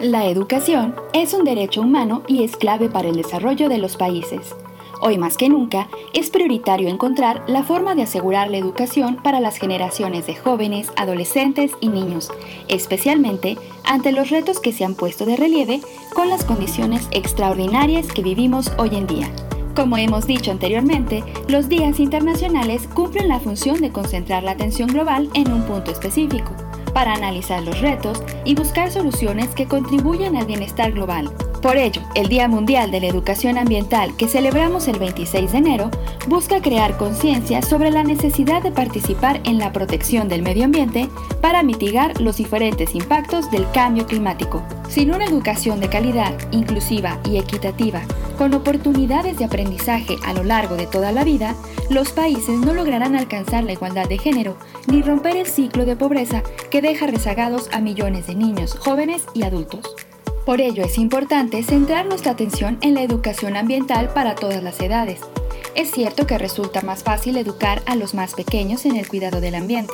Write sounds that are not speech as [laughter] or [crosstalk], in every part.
La educación es un derecho humano y es clave para el desarrollo de los países. Hoy más que nunca, es prioritario encontrar la forma de asegurar la educación para las generaciones de jóvenes, adolescentes y niños, especialmente ante los retos que se han puesto de relieve con las condiciones extraordinarias que vivimos hoy en día. Como hemos dicho anteriormente, los días internacionales cumplen la función de concentrar la atención global en un punto específico para analizar los retos y buscar soluciones que contribuyan al bienestar global. Por ello, el Día Mundial de la Educación Ambiental que celebramos el 26 de enero busca crear conciencia sobre la necesidad de participar en la protección del medio ambiente para mitigar los diferentes impactos del cambio climático. Sin una educación de calidad, inclusiva y equitativa, con oportunidades de aprendizaje a lo largo de toda la vida, los países no lograrán alcanzar la igualdad de género ni romper el ciclo de pobreza que deja rezagados a millones de niños, jóvenes y adultos. Por ello es importante centrar nuestra atención en la educación ambiental para todas las edades. Es cierto que resulta más fácil educar a los más pequeños en el cuidado del ambiente,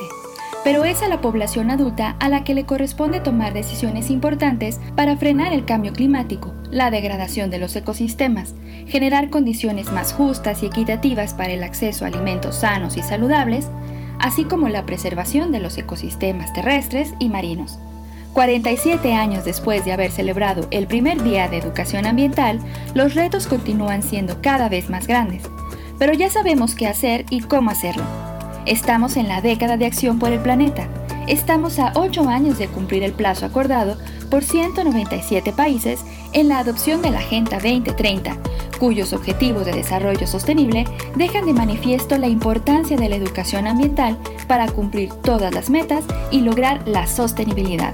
pero es a la población adulta a la que le corresponde tomar decisiones importantes para frenar el cambio climático, la degradación de los ecosistemas, generar condiciones más justas y equitativas para el acceso a alimentos sanos y saludables, así como la preservación de los ecosistemas terrestres y marinos. 47 años después de haber celebrado el primer día de educación ambiental, los retos continúan siendo cada vez más grandes, pero ya sabemos qué hacer y cómo hacerlo. Estamos en la década de acción por el planeta. Estamos a 8 años de cumplir el plazo acordado por 197 países en la adopción de la Agenda 2030, cuyos objetivos de desarrollo sostenible dejan de manifiesto la importancia de la educación ambiental para cumplir todas las metas y lograr la sostenibilidad.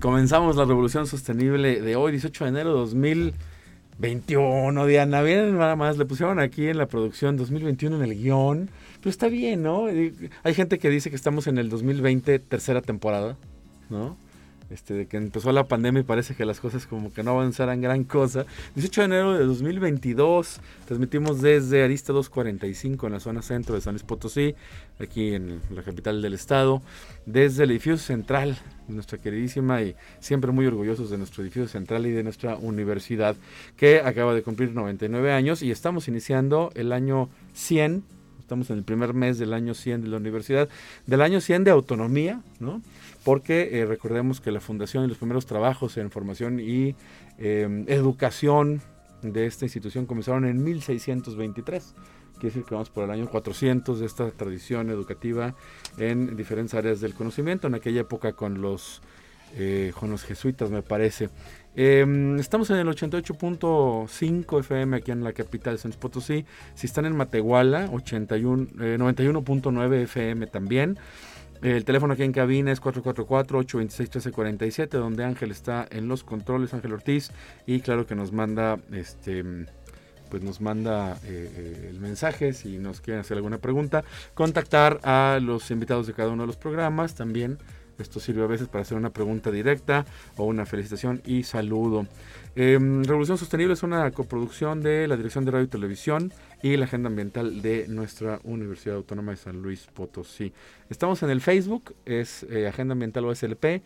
Comenzamos la revolución sostenible de hoy, 18 de enero de 2021, Diana. Bien, nada más, le pusieron aquí en la producción 2021 en el guion. Pero está bien, ¿no? Hay gente que dice que estamos en el 2020, tercera temporada, ¿no? Este, de que empezó la pandemia y parece que las cosas como que no avanzaran gran cosa. 18 de enero de 2022, transmitimos desde Arista 245 en la zona centro de San Luis Potosí, aquí en la capital del estado, desde el edificio central nuestra queridísima y siempre muy orgullosos de nuestro edificio central y de nuestra universidad, que acaba de cumplir 99 años y estamos iniciando el año 100 estamos en el primer mes del año 100 de la universidad, del año 100 de autonomía, ¿no? porque eh, recordemos que la fundación y los primeros trabajos en formación y em, educación de esta institución comenzaron en 1623. Quiere decir que vamos por el año 400 de esta tradición educativa en diferentes áreas del conocimiento, en aquella época con los, eh, con los jesuitas, me parece. Em, estamos en el 88.5 FM aquí en la capital de San Potosí. Si están en Matehuala, 81, 91.9 FM también. El teléfono aquí en cabina es 444-826-1347, donde Ángel está en los controles, Ángel Ortiz, y claro que nos manda, este, pues nos manda eh, eh, el mensaje si nos quieren hacer alguna pregunta. Contactar a los invitados de cada uno de los programas también. Esto sirve a veces para hacer una pregunta directa o una felicitación y saludo. Em, Revolución Sostenible es una coproducción de la Dirección de Radio y Televisión y la Agenda Ambiental de nuestra Universidad Autónoma de San Luis Potosí. Estamos en el Facebook, es eh, Agenda Ambiental OSLP,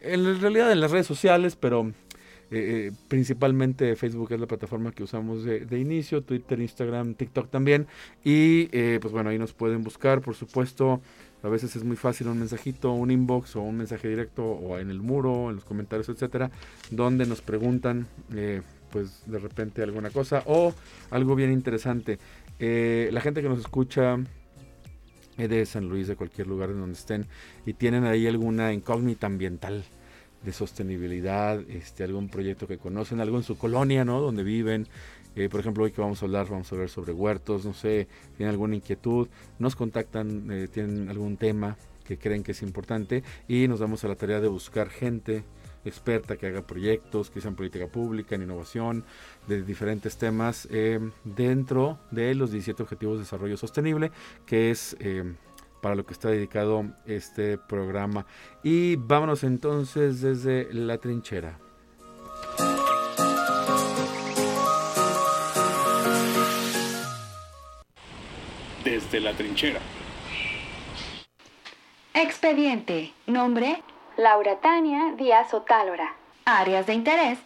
en realidad en las redes sociales, pero eh, eh, principalmente Facebook es la plataforma que usamos de, inicio, Twitter, Instagram, TikTok también. Y pues bueno, ahí nos pueden buscar, por supuesto. A veces es muy fácil un mensajito, un inbox o un mensaje directo o en el muro, en los comentarios, etcétera, donde nos preguntan pues de repente alguna cosa o algo bien interesante. Eh, la gente que nos escucha eh, de San Luis, de cualquier lugar en donde estén, y tienen ahí alguna incógnita ambiental de sostenibilidad, este, algún proyecto que conocen, algo en su colonia, ¿no? Donde viven, Eh, por ejemplo, hoy que vamos a hablar, vamos a ver sobre huertos, no sé, tienen alguna inquietud, nos contactan, eh, tienen algún tema que creen que es importante y nos damos a la tarea de buscar gente experta que haga proyectos, que sean política pública, en innovación, de diferentes temas eh, dentro de los 17 Objetivos de Desarrollo Sostenible, que es para lo que está dedicado este programa. Y vámonos entonces desde la trinchera. Desde la trinchera. Expediente. Nombre. Laura Tania Díaz Otálora. Áreas de interés.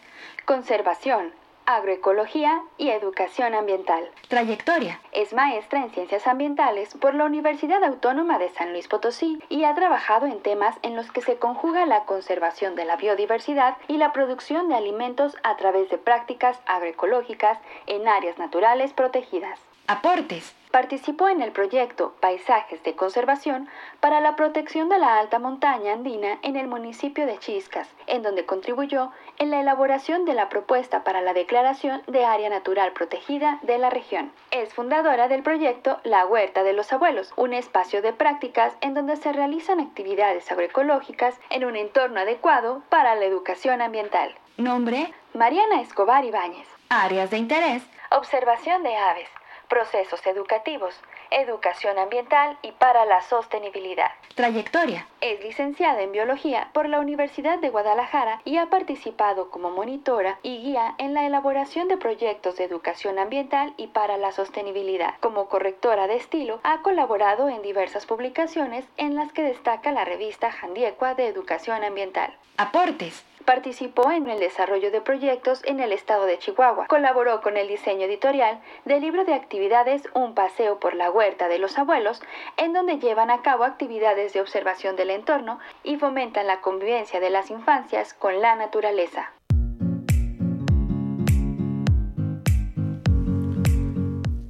Conservación, agroecología y educación ambiental. Trayectoria. Es maestra en ciencias ambientales por la Universidad Autónoma de San Luis Potosí y ha trabajado en temas en los que se conjuga la conservación de la biodiversidad y la producción de alimentos a través de prácticas agroecológicas en áreas naturales protegidas. Aportes. Participó en el proyecto Paisajes de Conservación para la protección de la alta montaña andina en el municipio de Chiscas, en donde contribuyó en la elaboración de la propuesta para la declaración de área natural protegida de la región. Es fundadora del proyecto La Huerta de los Abuelos, un espacio de prácticas en donde se realizan actividades agroecológicas en un entorno adecuado para la educación ambiental. Nombre, Mariana Escobar Ibáñez. Áreas de interés, observación de aves procesos educativos, educación ambiental y para la sostenibilidad. Trayectoria. Es licenciada en biología por la Universidad de Guadalajara y ha participado como monitora y guía en la elaboración de proyectos de educación ambiental y para la sostenibilidad. Como correctora de estilo, ha colaborado en diversas publicaciones en las que destaca la revista Jandiecua de Educación Ambiental. Aportes. Participó en el desarrollo de proyectos en el estado de Chihuahua. Colaboró con el diseño editorial del libro de actividades Un paseo por la huerta de los abuelos, en donde llevan a cabo actividades de observación del entorno y fomentan la convivencia de las infancias con la naturaleza.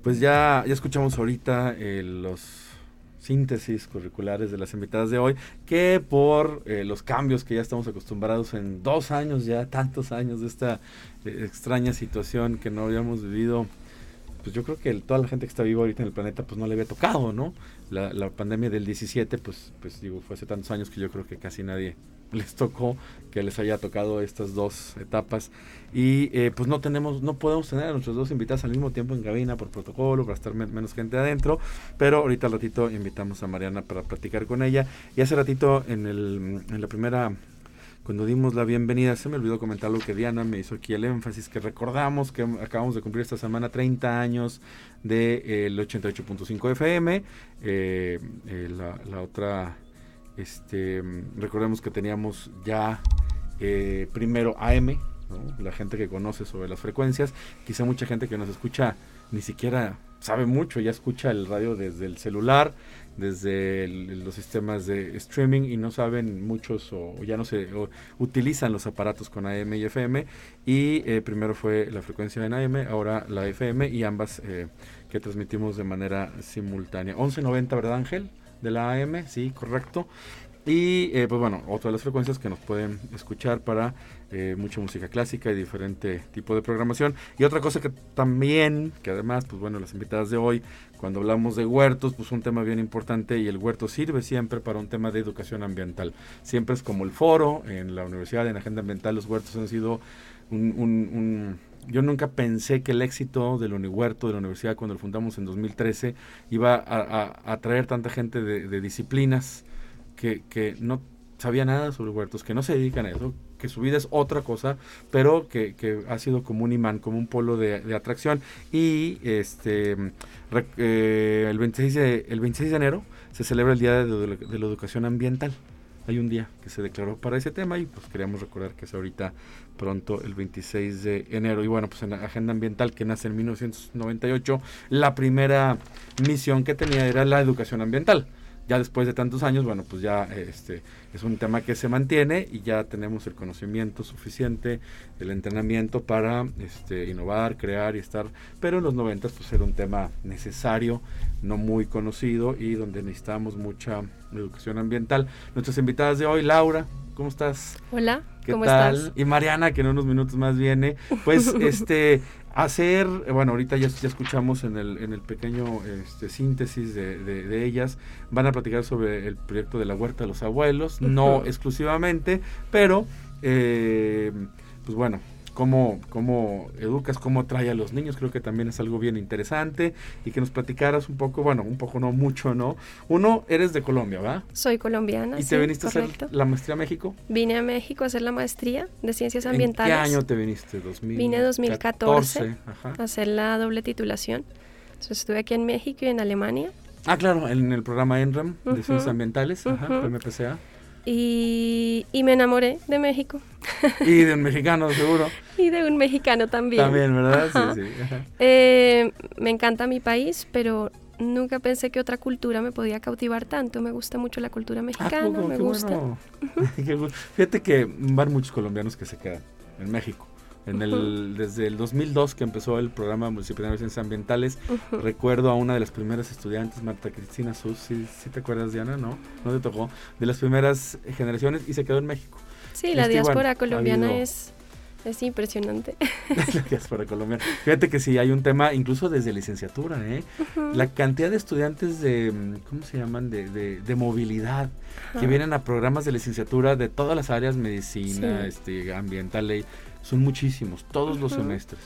Pues ya, ya escuchamos ahorita eh, los síntesis curriculares de las invitadas de hoy, que por eh, los cambios que ya estamos acostumbrados en dos años, ya tantos años de esta eh, extraña situación que no habíamos vivido, pues yo creo que toda la gente que está viva ahorita en el planeta, pues no le había tocado, ¿no? La, la pandemia del 17, pues, pues digo, fue hace tantos años que yo creo que casi nadie [laughs] les tocó que les haya tocado estas dos etapas. Y eh, pues no tenemos no podemos tener a nuestros dos invitados al mismo tiempo en cabina por protocolo para estar menos gente adentro. Pero ahorita al ratito invitamos a Mariana para platicar con ella. Y hace ratito en el en la primera cuando dimos la bienvenida, se me olvidó comentar lo que Diana me hizo aquí el énfasis, que recordamos que acabamos de cumplir esta semana 30 años del de, 88.5 FM, eh, eh, la, la, otra este, recordemos que teníamos ya eh, primero AM, la gente que conoce sobre las frecuencias, quizá mucha gente que nos escucha ni siquiera sabe mucho, ya escucha el radio desde el celular, desde los sistemas de streaming y no saben muchos o, ya no se utilizan los aparatos con AM y FM y eh, primero fue la frecuencia en AM, ahora la FM y ambas eh, que transmitimos de manera simultánea. 1190, ¿verdad Ángel? de la AM, sí, correcto. Y eh, pues bueno, otra de las frecuencias que nos pueden escuchar para eh, mucha música clásica y diferente tipo de programación. Y otra cosa que también, que además, pues bueno, las invitadas de hoy, cuando hablamos de huertos, pues un tema bien importante y el huerto sirve siempre para un tema de educación ambiental. Siempre es como el foro en la universidad, en Agenda Ambiental, los huertos han sido un yo nunca pensé que el éxito del Unihuerto de la universidad cuando lo fundamos en 2013 iba a, atraer tanta gente de, disciplinas que, que, no sabía nada sobre huertos, que no se dedican a eso, que su vida es otra cosa, pero que, ha sido como un imán, como un polo de, atracción. Y este eh, el, 26 de, el 26 de enero se celebra el Día de la Educación Ambiental hay un día que se declaró para ese tema y pues queríamos recordar que es ahorita pronto el 26 de enero. Y bueno, pues en la Agenda Ambiental que nace en 1998, la primera misión que tenía era la educación ambiental ya después de tantos años, bueno, pues ya este es un tema que se mantiene y ya tenemos el conocimiento suficiente, el entrenamiento para este, innovar, crear y estar, pero en los 90 pues era un tema necesario, no muy conocido y donde necesitamos mucha educación ambiental. Nuestras invitadas de hoy, Laura, ¿cómo estás? Hola. ¿Qué tal? Y Mariana, que en unos minutos más viene. Pues [laughs] este hacer, eh, bueno, ahorita ya, ya escuchamos en el, en el pequeño este, síntesis de, de- de ellas, van a platicar sobre el proyecto de la huerta de los abuelos, no exclusivamente, pero, eh, pues bueno, cómo, cómo educas, cómo trae a los niños, creo que también es algo bien interesante y que nos platicaras un poco, bueno, un poco no mucho, ¿no? Uno, eres de Colombia, ¿va? Soy colombiana. ¿Y sí, te viniste a hacer la maestría a México? Vine a México a hacer la maestría de ciencias ¿En ambientales. qué año te viniste? 2000, Vine 2014. Ajá. a hacer la doble titulación. Entonces estuve aquí en México y en Alemania. Ah, claro, en el programa ENRAM de Ciencias Ambientales, ajá, ujú. MPCA. Y, y me enamoré de México. Y de un mexicano, seguro. [laughs] Y de un mexicano también. También, ¿verdad? Ajá. Sí, sí. ajá. Eh, me encanta mi país, pero nunca pensé que otra cultura me podía cautivar tanto. Me gusta mucho la cultura Ah, mexicana, poco, me qué gusta. bueno. [laughs] Fíjate que van muchos colombianos que se quedan en México. En el, desde el 2002 que empezó el programa multidisciplinario de ciencias ambientales, recuerdo a una de las primeras estudiantes, Marta Cristina Sus, ¿sí, sí te acuerdas Diana? ¿No? ¿No te tocó? De las primeras generaciones y se quedó en México. Sí, la diáspora ha colombiana habido- es, es impresionante. [laughs] la diáspora colombiana. Fíjate que sí, hay un tema, incluso desde licenciatura, ¿eh? La cantidad de estudiantes de, ¿cómo se llaman? De, de, de movilidad, que vienen a programas de licenciatura de todas las áreas, medicina, Sí. este, ambiental, ley, son muchísimos, todos los semestres.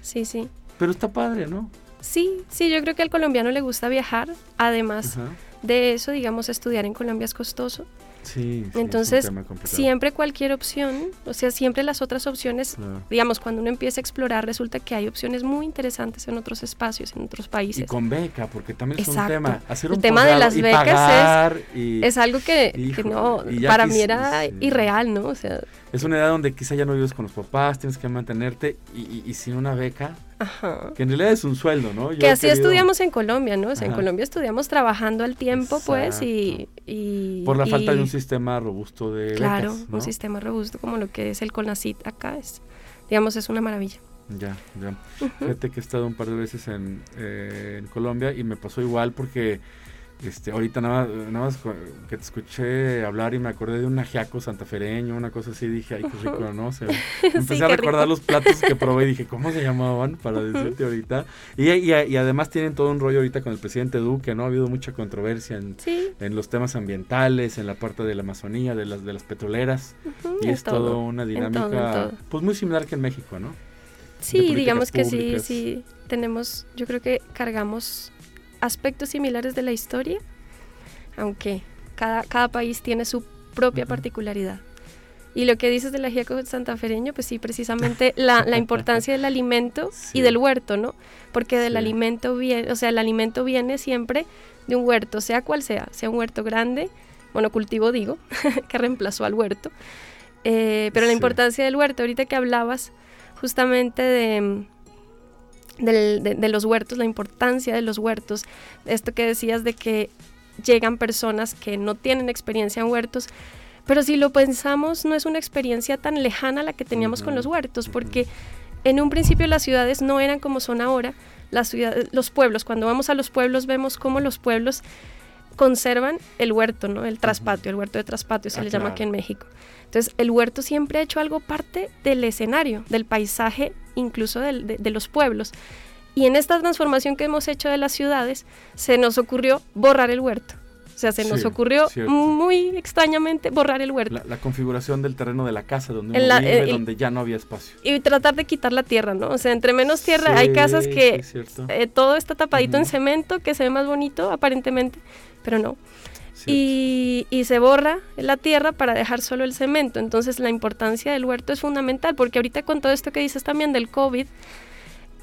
Sí, sí. Pero está padre, ¿no? Sí, sí, yo creo que al colombiano le gusta viajar. Además de eso, digamos, estudiar en Colombia es costoso. Sí, sí, Entonces. Siempre cualquier opción, o sea, siempre las otras opciones, Claro. digamos, cuando uno empieza a explorar, resulta que hay opciones muy interesantes en otros espacios, en otros Y países. con beca, porque también es un tema. Hacer El un tema de las y becas es- y algo que, no, y para quis- mí era sí. irreal, ¿no? O sea, es una edad donde quizá ya no vives con los papás, tienes que mantenerte y, y- y sin una beca, ajá. que en realidad es un sueldo, ¿no? Yo Que así querido- estudiamos en Colombia, ¿no? O sea, en. Colombia estudiamos trabajando al tiempo, pues, y, y- Por la falta de un sistema robusto de Claro, becas, ¿no? un sistema robusto como lo que es el CONACIT acá es, digamos, es una maravilla. Ya, ya. Fíjate que he estado un par de veces en, eh, en Colombia y me pasó igual porque este, ahorita nada, más- nada más que te escuché hablar y me acordé de un ajiaco santafereño, una cosa así, dije, ay, qué [laughs] rico, ¿no? O sea, empecé Sí, a recordar rico. los platos que probé y dije, ¿cómo se llamaban? Para decirte ahorita. Y, y, y además tienen todo un rollo ahorita con el presidente Duque, ¿no? Ha habido mucha controversia en, Sí, en los temas ambientales, en la parte de la Amazonía, de las, de las petroleras. Y es todo una en dinámica, todo, en todo. pues muy similar que en México, ¿no? Sí, digamos que sí, sí, tenemos, yo creo que cargamos aspectos similares de la historia, aunque cada, cada país tiene su propia particularidad. Y lo que dices del ajiaco santafereño, pues sí, precisamente [laughs] la, la importancia del alimento Sí. y del huerto, ¿no? Porque del Sí. alimento viene, o sea, el alimento viene siempre de un huerto, sea cual sea, sea un huerto grande, monocultivo digo, [laughs] que reemplazó al huerto. Eh, pero la importancia del huerto, ahorita que hablabas justamente de, del- de, de los huertos, la importancia de los huertos, esto que decías de que llegan personas que no tienen experiencia en huertos, pero si lo pensamos no es una experiencia tan lejana la que teníamos con los huertos, porque en un principio las ciudades no eran como son ahora, las ciudades, los pueblos, cuando vamos a los pueblos vemos cómo los pueblos conservan el huerto, ¿no? El traspatio, el huerto de traspatio se Ah, le llama claro. aquí en México. Entonces, el huerto siempre ha hecho algo parte del escenario, del paisaje, incluso del- de, de los pueblos. Y en esta transformación que hemos hecho de las ciudades, se nos ocurrió borrar el huerto. O sea, se nos Sí, ocurrió cierto. muy extrañamente borrar el huerto. La, la configuración del terreno de la casa, donde En uno la- vive, el- donde ya no había espacio. Y tratar de quitar la tierra, ¿no? O sea, entre menos tierra, hay casas que sí, eh, todo está tapadito en cemento, que se ve más bonito aparentemente, pero no. Y, y se borra la tierra para dejar solo el cemento. Entonces la importancia del huerto es fundamental, porque ahorita con todo esto que dices también del COVID,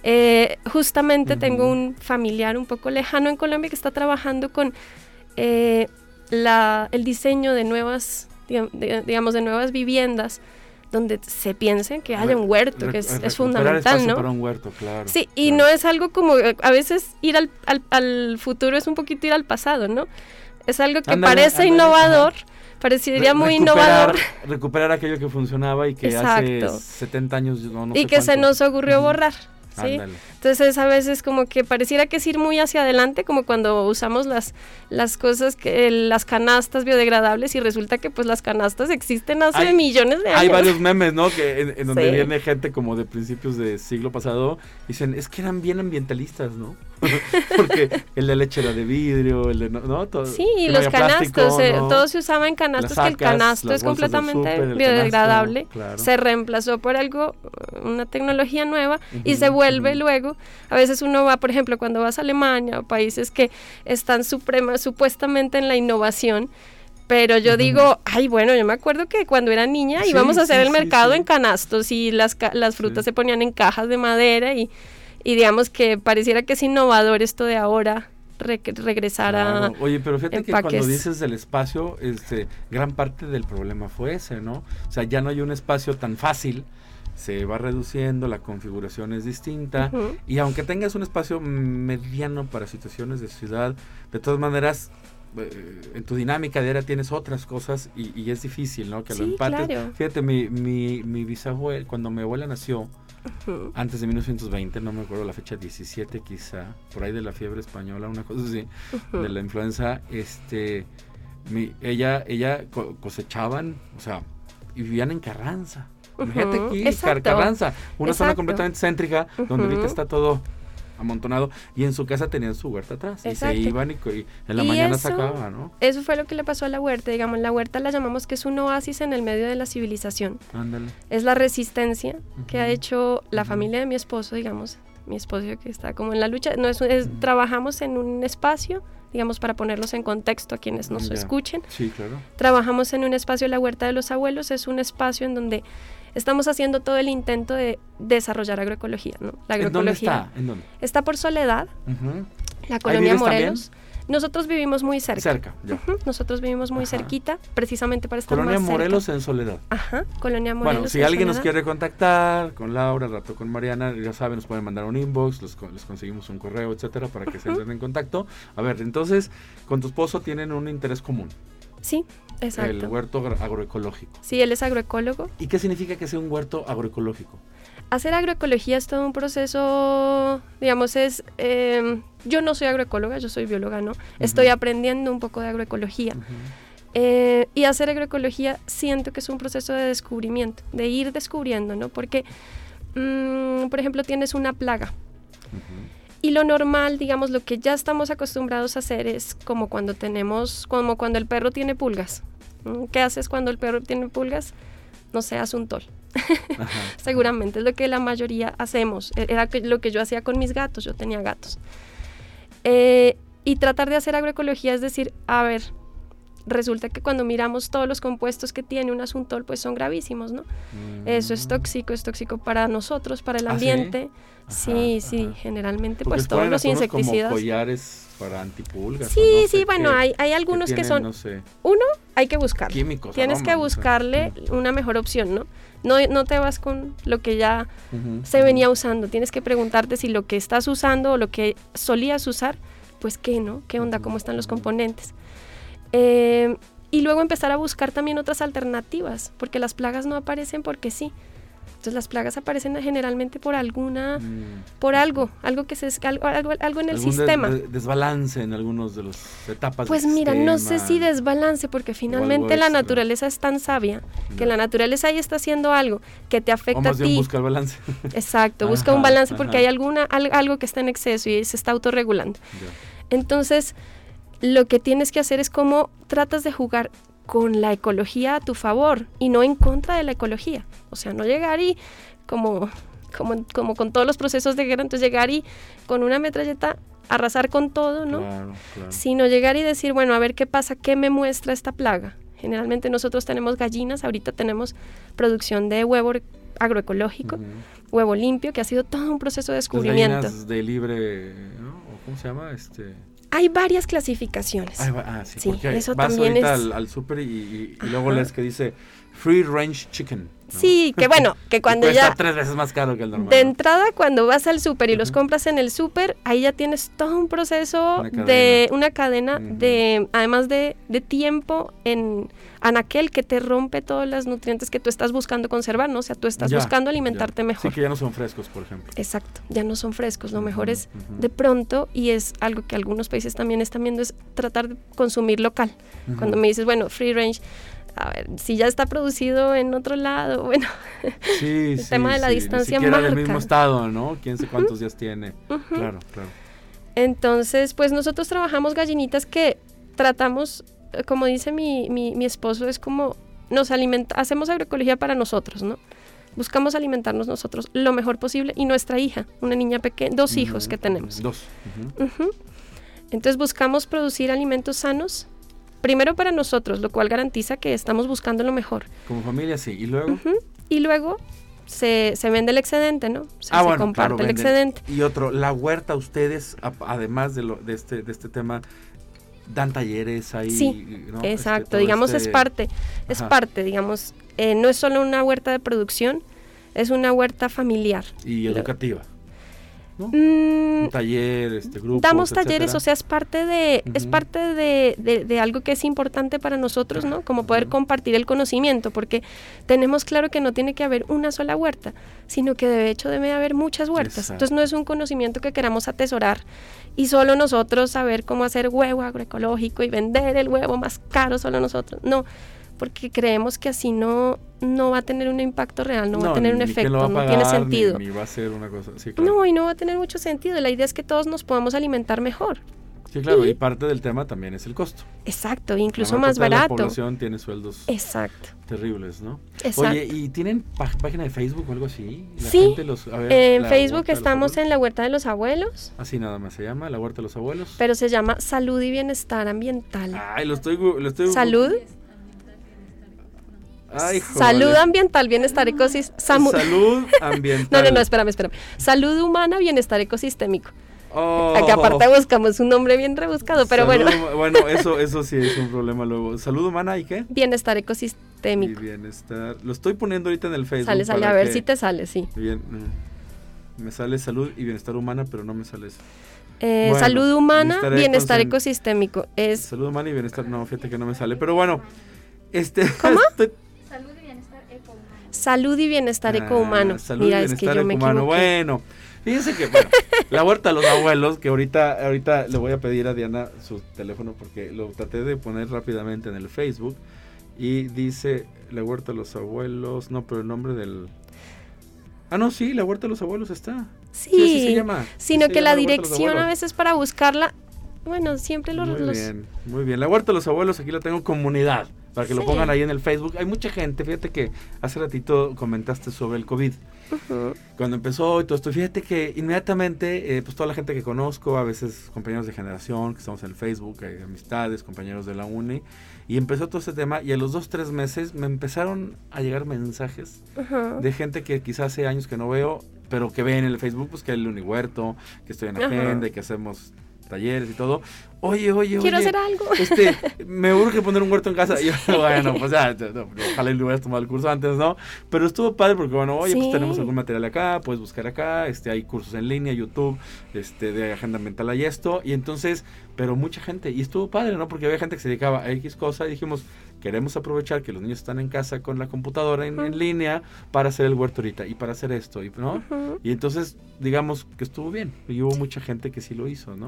eh, justamente tengo un familiar un poco lejano en Colombia que está trabajando con eh, la, el diseño de nuevas, digamos, de nuevas viviendas donde se piense que haya un huerto, que es, fundamental, ¿no? para un huerto, claro. Sí, y claro. no es algo como, eh, a veces ir al, al, al futuro es un poquito ir al pasado, ¿no? Es algo que parece innovador, parecería Re- muy recuperar- innovador Recuperar aquello que funcionaba y que Exacto. hace 70 años no, no y que se nos ocurrió borrar. ¿Sí? Entonces a veces como que pareciera que es ir muy hacia adelante, como cuando usamos las, las cosas, que las canastas biodegradables y resulta que pues las canastas existen hace millones de años. Hay varios memes, ¿no? Que en, donde viene gente como de principios del siglo pasado, dicen, es que eran bien ambientalistas, ¿no? [laughs] Porque el de leche era de vidrio, el de, ¿no? Todo, sí, los canastos, eh, todo se usaba en canastos, que el canasto es completamente biodegradable, se reemplazó por algo, una tecnología nueva y se vuelve luego, a veces uno va, por ejemplo, cuando vas a Alemania o países que están suprema, supuestamente en la innovación, pero yo digo, ay, bueno, yo me acuerdo que cuando era niña íbamos a hacer el mercado en canastos y las, las frutas se ponían en cajas de madera y, y digamos que pareciera que es innovador esto de ahora regresar a Oye, pero fíjate que cuando dices del espacio, este, gran parte del problema fue ese, ¿no? O sea, ya no hay un espacio tan fácil, se va reduciendo, la configuración es distinta, y aunque tengas un espacio mediano para situaciones de ciudad, de todas maneras, eh, en tu dinámica diaria tienes otras cosas y, es difícil, ¿no? Que lo empates. Fíjate, mi, mi, mi bisabuelo, cuando mi abuela nació, antes de 1920, no me acuerdo la fecha, 17 quizá, por ahí de la fiebre española, una cosa así, de la influenza, este, mi, ella, ella cosechaban, o sea, y vivían en Carranza. Fíjate aquí, Carranza, una zona completamente céntrica, donde ahorita está todo amontonado y en su casa tenían su huerta atrás y se iban y, en la mañana sacaban, ¿no? Eso fue lo que le pasó a la huerta, digamos, la huerta la llamamos que es un oasis en el medio de la civilización. Ándale. Es la resistencia que ha hecho la familia de mi esposo, digamos, mi esposo que está como en la lucha, no es, trabajamos en un espacio digamos, para ponerlos en contexto a quienes nos escuchen. Sí, claro. Trabajamos en un espacio, la Huerta de los Abuelos, es un espacio en donde estamos haciendo todo el intento de desarrollar agroecología. ¿no? La agroecología ¿En dónde está? está por Soledad, la colonia Morelos. Nosotros vivimos muy cerca. Cerca, ya. Nosotros vivimos muy cerquita, precisamente para estar Colonia más Morelos en Soledad. Ajá, Colonia Morelos. Bueno, si alguien nos quiere contactar con Laura, rato con Mariana, ya saben, nos pueden mandar un inbox, les, conseguimos un correo, etcétera, para que se entren en contacto. A ver, entonces, con tu esposo tienen un interés común. Sí, exacto. El huerto agroecológico. Sí, él es agroecólogo. ¿Y qué significa que sea un huerto agroecológico? Hacer agroecología es todo un proceso, digamos, es... Em, yo no soy agroecóloga, yo soy bióloga, ¿no? Estoy aprendiendo un poco de agroecología. Eh, y hacer agroecología siento que es un proceso de descubrimiento, de ir descubriendo, ¿no? Porque, mm, por ejemplo, tienes una plaga. Y lo normal, digamos, lo que ya estamos acostumbrados a hacer es como cuando tenemos, como cuando el perro tiene pulgas. ¿Qué haces cuando el perro tiene pulgas? No seas un tol. [laughs] Seguramente es lo que la mayoría hacemos. E-, era lo que yo hacía con mis gatos, yo tenía gatos. Eh, y tratar de hacer agroecología es decir, a ver, resulta que cuando miramos todos los compuestos que tiene un asuntol, pues son gravísimos, ¿no? Eso es mm. tóxico, es tóxico para nosotros, para el ¿Ah, ambiente. sí, sí, generalmente pues todos los insecticidas. Como collares para antipulgas. Sí, sí, bueno, hay, hay algunos que, son... Uno, hay que buscar. Químicos. Tienes que buscarle una mejor opción, ¿no? No, no te vas con lo que ya se venía usando. Tienes que preguntarte si lo que estás usando o lo que solías usar, pues qué, ¿no? ¿Qué onda? ¿Cómo están los componentes? Eh, y luego empezar a buscar también otras alternativas, porque las plagas no aparecen porque sí. Entonces las plagas aparecen generalmente por alguna, mm. por algo, algo que se algo, algo, algo en el sistema. desbalance en algunos de las etapas. Pues mira, no sé si desbalance, porque finalmente la naturaleza es tan sabia que la naturaleza ahí está haciendo algo que te afecta a ti. busca el balance. Exacto, [laughs] busca un balance porque hay alguna algo que está en exceso y se está autorregulando. Entonces lo que tienes que hacer es cómo tratas de jugar con la ecología a tu favor y no en contra de la ecología. O sea, no llegar y como, como, como con todos los procesos de guerra, entonces llegar y con una metralleta arrasar con todo, ¿no? Sino llegar y decir, bueno, a ver qué pasa, qué me muestra esta plaga. Generalmente nosotros tenemos gallinas, ahorita tenemos producción de huevo agroecológico, huevo limpio, que ha sido todo un proceso de descubrimiento. de libre, ¿no? ¿Cómo se llama? Este... Hay varias clasificaciones. ah, sí, porque eso vas también ahorita al, al súper y, luego lees que dice free range chicken. Sí, que bueno, que [laughs] cuando cuesta ya... tres veces más caro que el normal. De entrada, cuando vas al súper y los compras en el súper, ahí ya tienes todo un proceso Una de una cadena de, además de, de tiempo en anaquel que te rompe todos los nutrientes que tú estás buscando conservar, ¿no? O sea, tú estás Ya, buscando ya. alimentarte mejor. Sí, que ya no son frescos, por ejemplo. Exacto, ya no son frescos. Lo mejor es de pronto, y es algo que algunos países también están viendo, es tratar de consumir local. Cuando me dices, bueno, free range, a ver, si ya está producido en otro lado, [laughs] bueno, Sí, el sí, tema de la sí, distancia Ni siquiera del marca. mismo estado, ¿no? Quién sé cuántos días tiene. Claro, claro. Entonces, pues nosotros trabajamos gallinitas que tratamos, eh, como dice mi, mi, mi esposo, es como nos alimenta, hacemos agroecología para nosotros, ¿no? Buscamos alimentarnos nosotros lo mejor posible y nuestra hija, una niña pequeña, dos hijos que tenemos. Dos. Entonces buscamos producir alimentos sanos, primero para nosotros, lo cual garantiza que estamos buscando lo mejor. Como familia, sí. Y luego. Y luego se, se vende el excedente, ¿no? Ah, se bueno, comparte claro, el excedente. Y otro, la huerta, ustedes, a- además de, lo, de, este, de este tema, dan talleres ahí. Sí, ¿no? Este, Exacto, digamos es este- parte, es Ajá. parte, digamos, eh, no es solo una huerta de producción, es una huerta familiar. Y Lo- educativa. ¿No? Mm, Un taller, este, grupos, damos talleres, etcétera. o sea, es parte de, es parte de, de- de algo que es importante para nosotros, ¿no? Como poder compartir el conocimiento, porque tenemos claro que no tiene que haber una sola huerta, sino que de hecho debe haber muchas huertas. Exacto. Entonces no es un conocimiento que queramos atesorar y solo nosotros saber cómo hacer huevo agroecológico y vender el huevo más caro solo nosotros. No, porque creemos que así no, no va a tener un impacto real, no, va a tener un efecto, no tiene ni- sentido. Ni, va a ser una cosa. Sí, claro. No, y no va a tener mucho sentido. La idea es que todos nos podamos alimentar mejor. Sí, claro, y parte del tema también es el costo. Exacto, incluso La más de La barato. población tiene sueldos Exacto. terribles, ¿no? Exacto. Oye, ¿y tienen pá- página de Facebook o algo así? La Sí, gente los- a ver, en Facebook estamos en la Huerta de los Abuelos, Así nada más se llama, la Huerta de los Abuelos. pero se llama Salud y Bienestar Ambiental. Ay, lo estoy... Lo estoy Salud, Ay, salud ambiental, bienestar ecosistémico. Salud ambiental. [laughs] No, no, no, espérame, espérame. Salud humana, bienestar ecosistémico. Oh. Aquí aparte buscamos un nombre bien rebuscado, pero Salud bueno, Bueno, eso, eso sí es un problema luego. Salud humana y qué? bienestar Y ecosistémico. bienestar. Lo estoy poniendo ahorita en el Facebook. Sale, sale, a ver que- si te sale, sí. Bien, mm, me sale salud y bienestar humana, pero no me sale eso. Eh, Bueno, salud humana, bienestar ecosistémico. Es Salud humana y bienestar, no, fíjate que no me sale. Pero bueno, este. ¿Cómo? [laughs] estoy- salud y bienestar ecohumano. Ah, salud Mira, y es que bienestar yo me ecomano. equivoqué. Bueno, fíjense que bueno, la huerta de los abuelos, que ahorita, ahorita le voy a pedir a Diana su teléfono porque lo traté de poner rápidamente en el Facebook y dice la huerta de los abuelos, no, pero el nombre del... Ah, no, sí, la huerta de los abuelos está. Sí, así se llama. sino Sí se que la llama dirección a veces para buscarla, bueno, siempre los... Muy los- bien, muy bien. La Huerta de los Abuelos, aquí la tengo comunidad, para que lo Sí. pongan ahí en el Facebook. Hay mucha gente, fíjate que hace ratito comentaste sobre el COVID. Ujú. Cuando empezó y todo esto, fíjate que inmediatamente, eh, pues toda la gente que conozco, a veces compañeros de generación, que estamos en el Facebook, hay amistades, compañeros de la uni, y empezó todo este tema, y a los dos, tres meses me empezaron a llegar mensajes Ajá. de gente que quizás hace años que no veo, pero que ven en el Facebook, pues que el Unihuerto, que estoy en agenda, y que hacemos talleres y todo. Oye, oye, Quiero oye, hacer algo. [laughs] este, [laughs] me urge poner un huerto en casa. Y yo, bueno, pues ya, no, ojalá le hubieras tomado el curso antes, ¿no? Pero estuvo padre porque, bueno, oye, Sí. pues tenemos algún material acá, puedes buscar acá, este, hay cursos en línea, YouTube, este, de agenda mental hay esto. Y entonces, pero mucha gente, y estuvo padre, ¿no? Porque había gente que se dedicaba a X cosa y dijimos, queremos aprovechar que los niños están en casa con la computadora en, en Ujú. línea para hacer el huerto ahorita y para hacer esto, y, ¿no? Ujú. Y entonces, digamos que estuvo bien. Y hubo mucha gente que sí lo hizo, ¿no?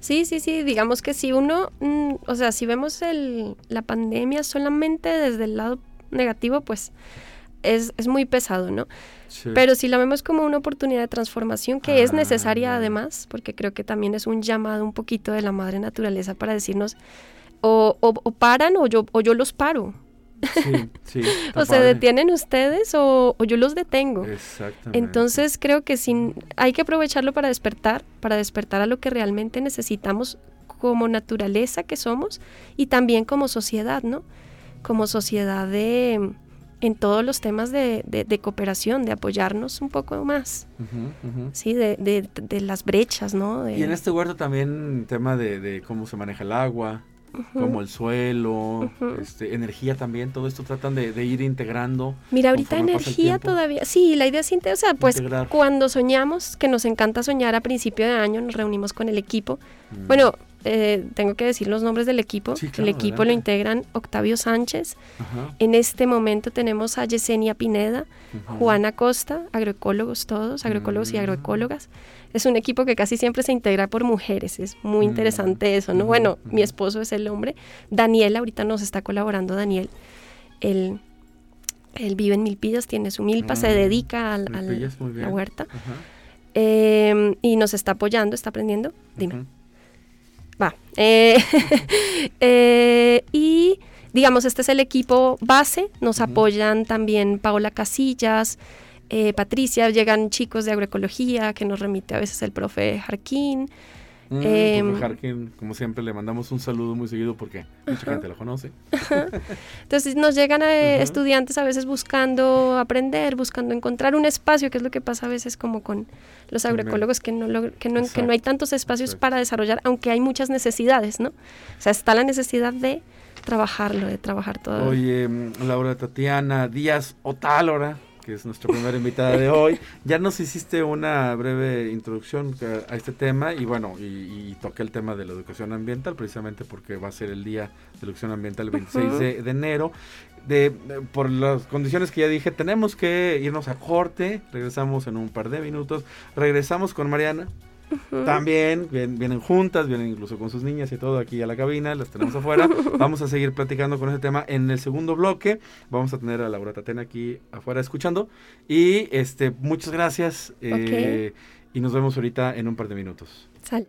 Sí, sí, sí, digamos que si uno, mm, o sea, si vemos el, la pandemia solamente desde el lado negativo, pues es, es muy pesado, ¿no? Sí. Pero si la vemos como una oportunidad de transformación que es Ah, necesaria además, porque creo que también es un llamado un poquito de la madre naturaleza para decirnos o, o- o paran o yo, o yo los paro. Sí, sí. [laughs] está O se detienen ustedes o, o yo los detengo. Exactamente. Entonces creo que sin, hay que aprovecharlo para despertar, para despertar a lo que realmente necesitamos como naturaleza que somos y también como sociedad, ¿no? Como sociedad de, en todos los temas de, de- de cooperación, de apoyarnos un poco más. ¿sí? De, de- de las brechas, ¿no? De- Y en este huerto también tema de, de cómo se maneja el agua, como el suelo, este, energía también, todo esto tratan de, de ir integrando. Mira, ahorita energía todavía, sí, la idea es, o sea, pues Integrar. cuando soñamos, que nos encanta soñar a principio de año, nos reunimos con el equipo. Mm. Bueno, eh, tengo que decir los nombres del equipo. Sí, el equipo lo integran Octavio Sánchez. Ajá, En este momento tenemos a Yesenia Pineda. Juana Costa, agroecólogos todos, agroecólogos y Mm. agroecólogas. Es un equipo que casi siempre se integra por mujeres, es muy Mm. interesante eso, ¿no? Bueno, mi esposo es el hombre. Daniel, ahorita nos está colaborando Daniel. Él, él vive en Milpillas, tiene su milpa, se Ah, dedica a la huerta eh, y nos está apoyando, está aprendiendo. Dime. Va. Eh, [laughs] eh, y digamos, este es el equipo base. Nos apoyan también Paola Casillas, eh, Patricia, llegan chicos de agroecología que nos remite a veces el profe Jarquín. Mm, Em, profe Harkin, como siempre, le mandamos un saludo muy seguido porque mucha gente lo conoce. Entonces nos llegan eh, estudiantes a veces buscando aprender, buscando encontrar un espacio, que es lo que pasa a veces como con los agroecólogos, que no, que no, que no hay tantos espacios exacto. para desarrollar, aunque hay muchas necesidades, ¿no? O sea, está la necesidad de trabajarlo, de trabajar todo. Oye, mm, Laura Tatiana Díaz Otálora, que es nuestra primera invitada de hoy, ya nos hiciste una breve introducción a a este tema y bueno, y, y toqué el tema de la educación ambiental precisamente porque va a ser el día de educación ambiental el 26 Ujú. de, de enero. De, de- por las condiciones que ya dije, tenemos que irnos a corte, regresamos en un par de minutos, regresamos con Mariana, También vien- vienen juntas, vienen incluso con sus niñas y todo aquí a la cabina, las tenemos afuera. [laughs] Vamos a seguir platicando con ese tema en el segundo bloque. Vamos a tener a Laura Tatena aquí afuera escuchando. Y este, muchas gracias. eh, Y nos vemos ahorita en un par de minutos. Sal.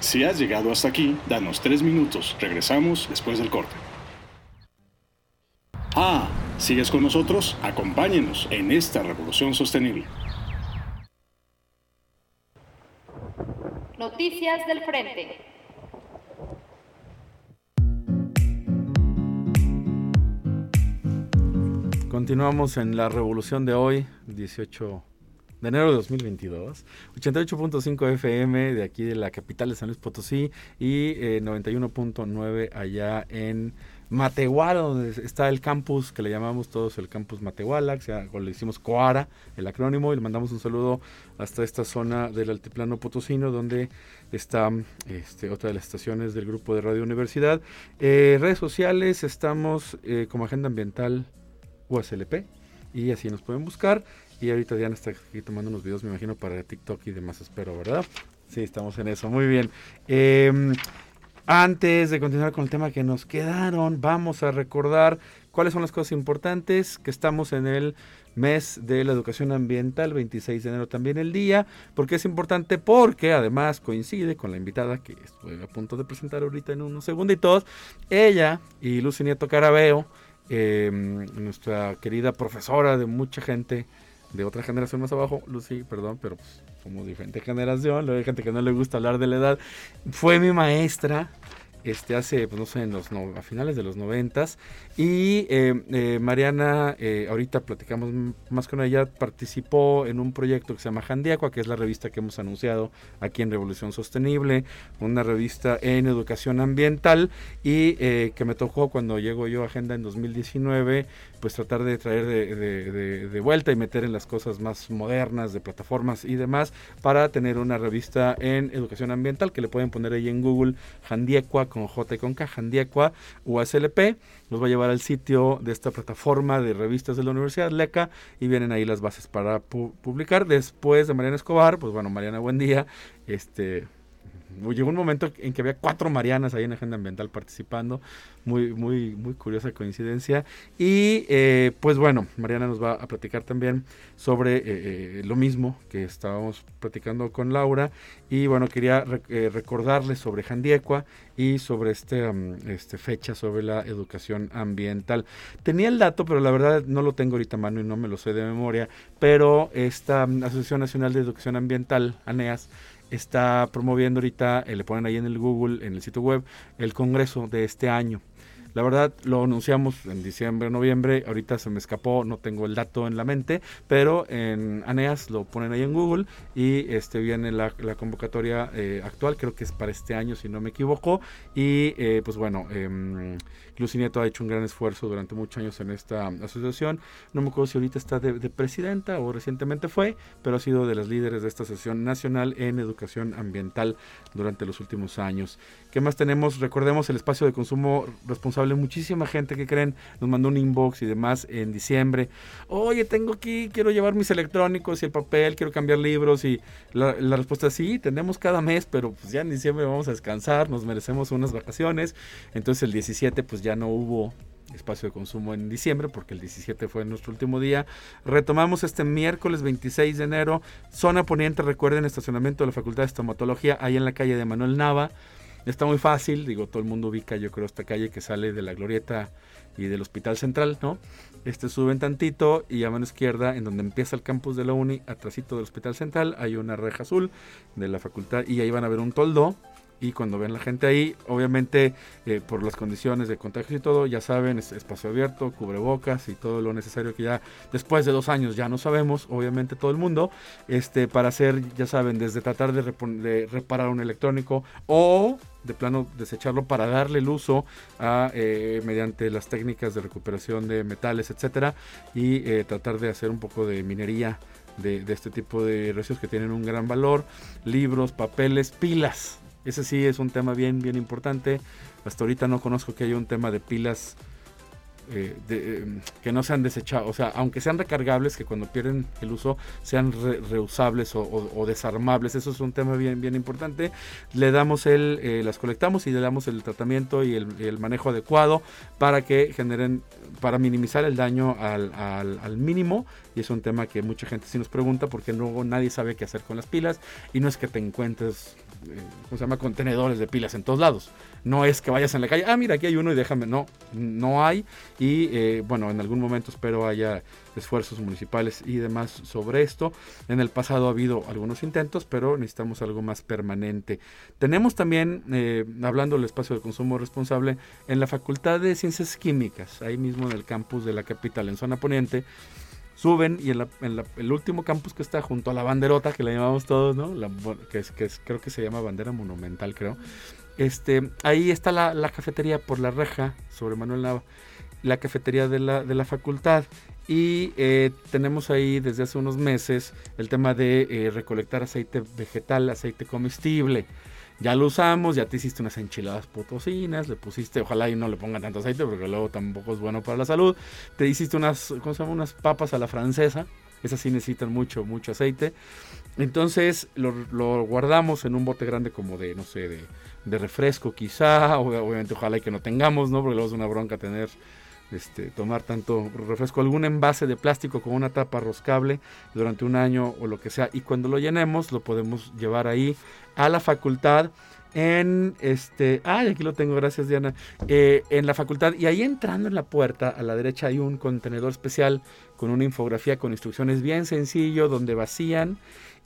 Si has llegado hasta aquí, danos tres minutos. Regresamos después del corte. Ah, ¿sigues con nosotros? Acompáñenos en esta revolución sostenible. Noticias del Frente. Continuamos en la revolución de hoy, 18 de enero de 2022. 88.5 FM de aquí de la capital de San Luis Potosí y eh, 91.9 allá en Matehuala, donde está el campus que le llamamos todos el campus Matehuala, que se, o le hicimos Coara, el acrónimo, y le mandamos un saludo hasta esta zona del altiplano potosino, donde está este, otra de las estaciones del grupo de Radio Universidad. Eh, redes sociales, estamos eh, como Agenda Ambiental USLP y así nos pueden buscar. Y ahorita Diana está aquí tomando unos videos, me imagino, para TikTok y demás, espero, ¿verdad? Sí, estamos en eso, muy bien. Eh, antes de continuar con el tema que nos quedaron, vamos a recordar cuáles son las cosas importantes, que estamos en el mes de la educación ambiental, 26 de enero también el día, porque es importante porque además coincide con la invitada que estoy a punto de presentar ahorita en unos segunditos, ella y Lucy Nieto Carabeo, eh, nuestra querida profesora de mucha gente de otra generación más abajo, Lucy, perdón, pero pues, somos diferente generación, luego hay gente que no le gusta hablar de la edad, fue mi maestra, este hace, pues no sé, en los no- a finales de los noventas. Y eh, eh, Mariana, eh, ahorita platicamos más con ella, participó en un proyecto que se llama Jandiacua, que es la revista que hemos anunciado aquí en Revolución Sostenible, una revista en educación ambiental y eh, que me tocó cuando llego yo a Agenda en 2019, pues tratar de traer de, de- de- de vuelta y meter en las cosas más modernas de plataformas y demás para tener una revista en educación ambiental que le pueden poner ahí en Google Jandiecua con J y con K, Jandiecua USLP. Nos va a llevar al sitio de esta plataforma de revistas de la Universidad LECA y vienen ahí las bases para pu- publicar. Después de Mariana Escobar, pues bueno, Mariana, buen día. Este, llegó un momento en que había cuatro Marianas ahí en Agenda Ambiental participando, muy, muy, muy curiosa coincidencia. Y eh, pues bueno, Mariana nos va a platicar también sobre eh, eh, lo mismo que estábamos platicando con Laura. Y bueno, quería recordarles sobre Jandiecua y sobre este, este fecha sobre la educación ambiental. Tenía el dato, pero la verdad no lo tengo ahorita a mano y no me lo sé de memoria, pero esta Asociación Nacional de Educación Ambiental, ANEAS, está promoviendo ahorita, eh, le ponen ahí en el Google, en el sitio web, el congreso de este año. La verdad lo anunciamos en diciembre, noviembre, ahorita se me escapó, no tengo el dato en la mente, pero en ANEAS lo ponen ahí en Google y este viene la, convocatoria eh, actual, creo que es para este año si no me equivoco, y eh, pues bueno, eh, ha hecho un gran esfuerzo durante muchos años en esta asociación. No me acuerdo si ahorita está de, presidenta o recientemente fue, pero ha sido de las líderes de esta asociación nacional en educación ambiental durante los últimos años. ¿Qué más tenemos? Recordemos el espacio de consumo responsable. Muchísima gente que creen nos mandó un inbox y demás en diciembre. Oye, tengo aquí, quiero llevar mis electrónicos y el papel, quiero cambiar libros. Y la, la respuesta es sí, tenemos cada mes, pero pues ya en diciembre vamos a descansar, nos merecemos unas vacaciones. Entonces el 17 pues ya no hubo espacio de consumo en diciembre, porque el 17 fue nuestro último día. Retomamos este miércoles 26 de enero, zona poniente, recuerden, estacionamiento de la Facultad de Estomatología, ahí en la calle de Manuel Nava. Está muy fácil, digo, todo el mundo ubica, yo creo, esta calle que sale de la Glorieta y del Hospital Central, ¿no? Este suben tantito y a mano izquierda, en donde empieza el campus de la Uni, atrásito del Hospital Central, hay una reja azul de la facultad y ahí van a ver un toldo y cuando ven la gente ahí, obviamente eh, por las condiciones de contagio y todo, ya saben, es espacio abierto, cubrebocas y todo lo necesario que ya después de dos años ya no sabemos, obviamente todo el mundo, este, para hacer, ya saben, desde tratar de, reparar un electrónico o de plano desecharlo para darle el uso a, eh, mediante las técnicas de recuperación de metales, etcétera, y eh, tratar de hacer un poco de minería de, de, este tipo de residuos que tienen un gran valor, libros, papeles, pilas, ese sí es un tema bien, bien importante. Hasta ahorita no conozco que haya un tema de pilas eh, em, que no sean desechados, o sea, aunque sean recargables, que cuando pierden el uso sean reusables o, desarmables. Eso es un tema bien, bien importante. Le damos el, eh, las colectamos y le damos el tratamiento y el, manejo adecuado para que generen, para minimizar el daño al, al, mínimo. Y es un tema que mucha gente sí nos pregunta porque luego nadie sabe qué hacer con las pilas y no es que te encuentres ¿cómo se llama? contenedores de pilas en todos lados. No es que vayas en la calle, ah, mira, aquí hay uno y déjame. No, no hay. Y eh, bueno, en algún momento espero haya esfuerzos municipales y demás sobre esto. En el pasado ha habido algunos intentos, pero necesitamos algo más permanente. Tenemos también, eh, hablando del espacio de consumo responsable, en la Facultad de Ciencias Químicas, ahí mismo en el campus de la capital, en zona poniente, suben y en, el último campus que está junto a la banderota, que la llamamos todos, ¿no? que, es, que creo que se llama bandera monumental, creo. Este, ahí está la, cafetería por la reja sobre Manuel Nava, la cafetería de la, de la facultad. Y eh, tenemos ahí desde hace unos meses el tema de eh, recolectar aceite vegetal, aceite comestible ya lo usamos, ya te hiciste unas enchiladas potosinas, le pusiste, ojalá y no le pongan tanto aceite porque luego tampoco es bueno para la salud. Te hiciste unas, ¿cómo se llama? Unas papas a la francesa, esas sí necesitan mucho, mucho aceite. Entonces lo, guardamos en un bote grande como de, no sé, de, de refresco quizá, [laughs] obviamente ojalá y que no tengamos, ¿no? Porque luego es una bronca tener este, tomar tanto refresco, algún envase de plástico con una tapa roscable durante un año o lo que sea. Y cuando lo llenemos, lo podemos llevar ahí a la facultad en este, ay, aquí lo tengo, gracias Diana, eh, en la facultad y ahí entrando en la puerta a la derecha hay un contenedor especial con una infografía con instrucciones bien sencillo donde vacían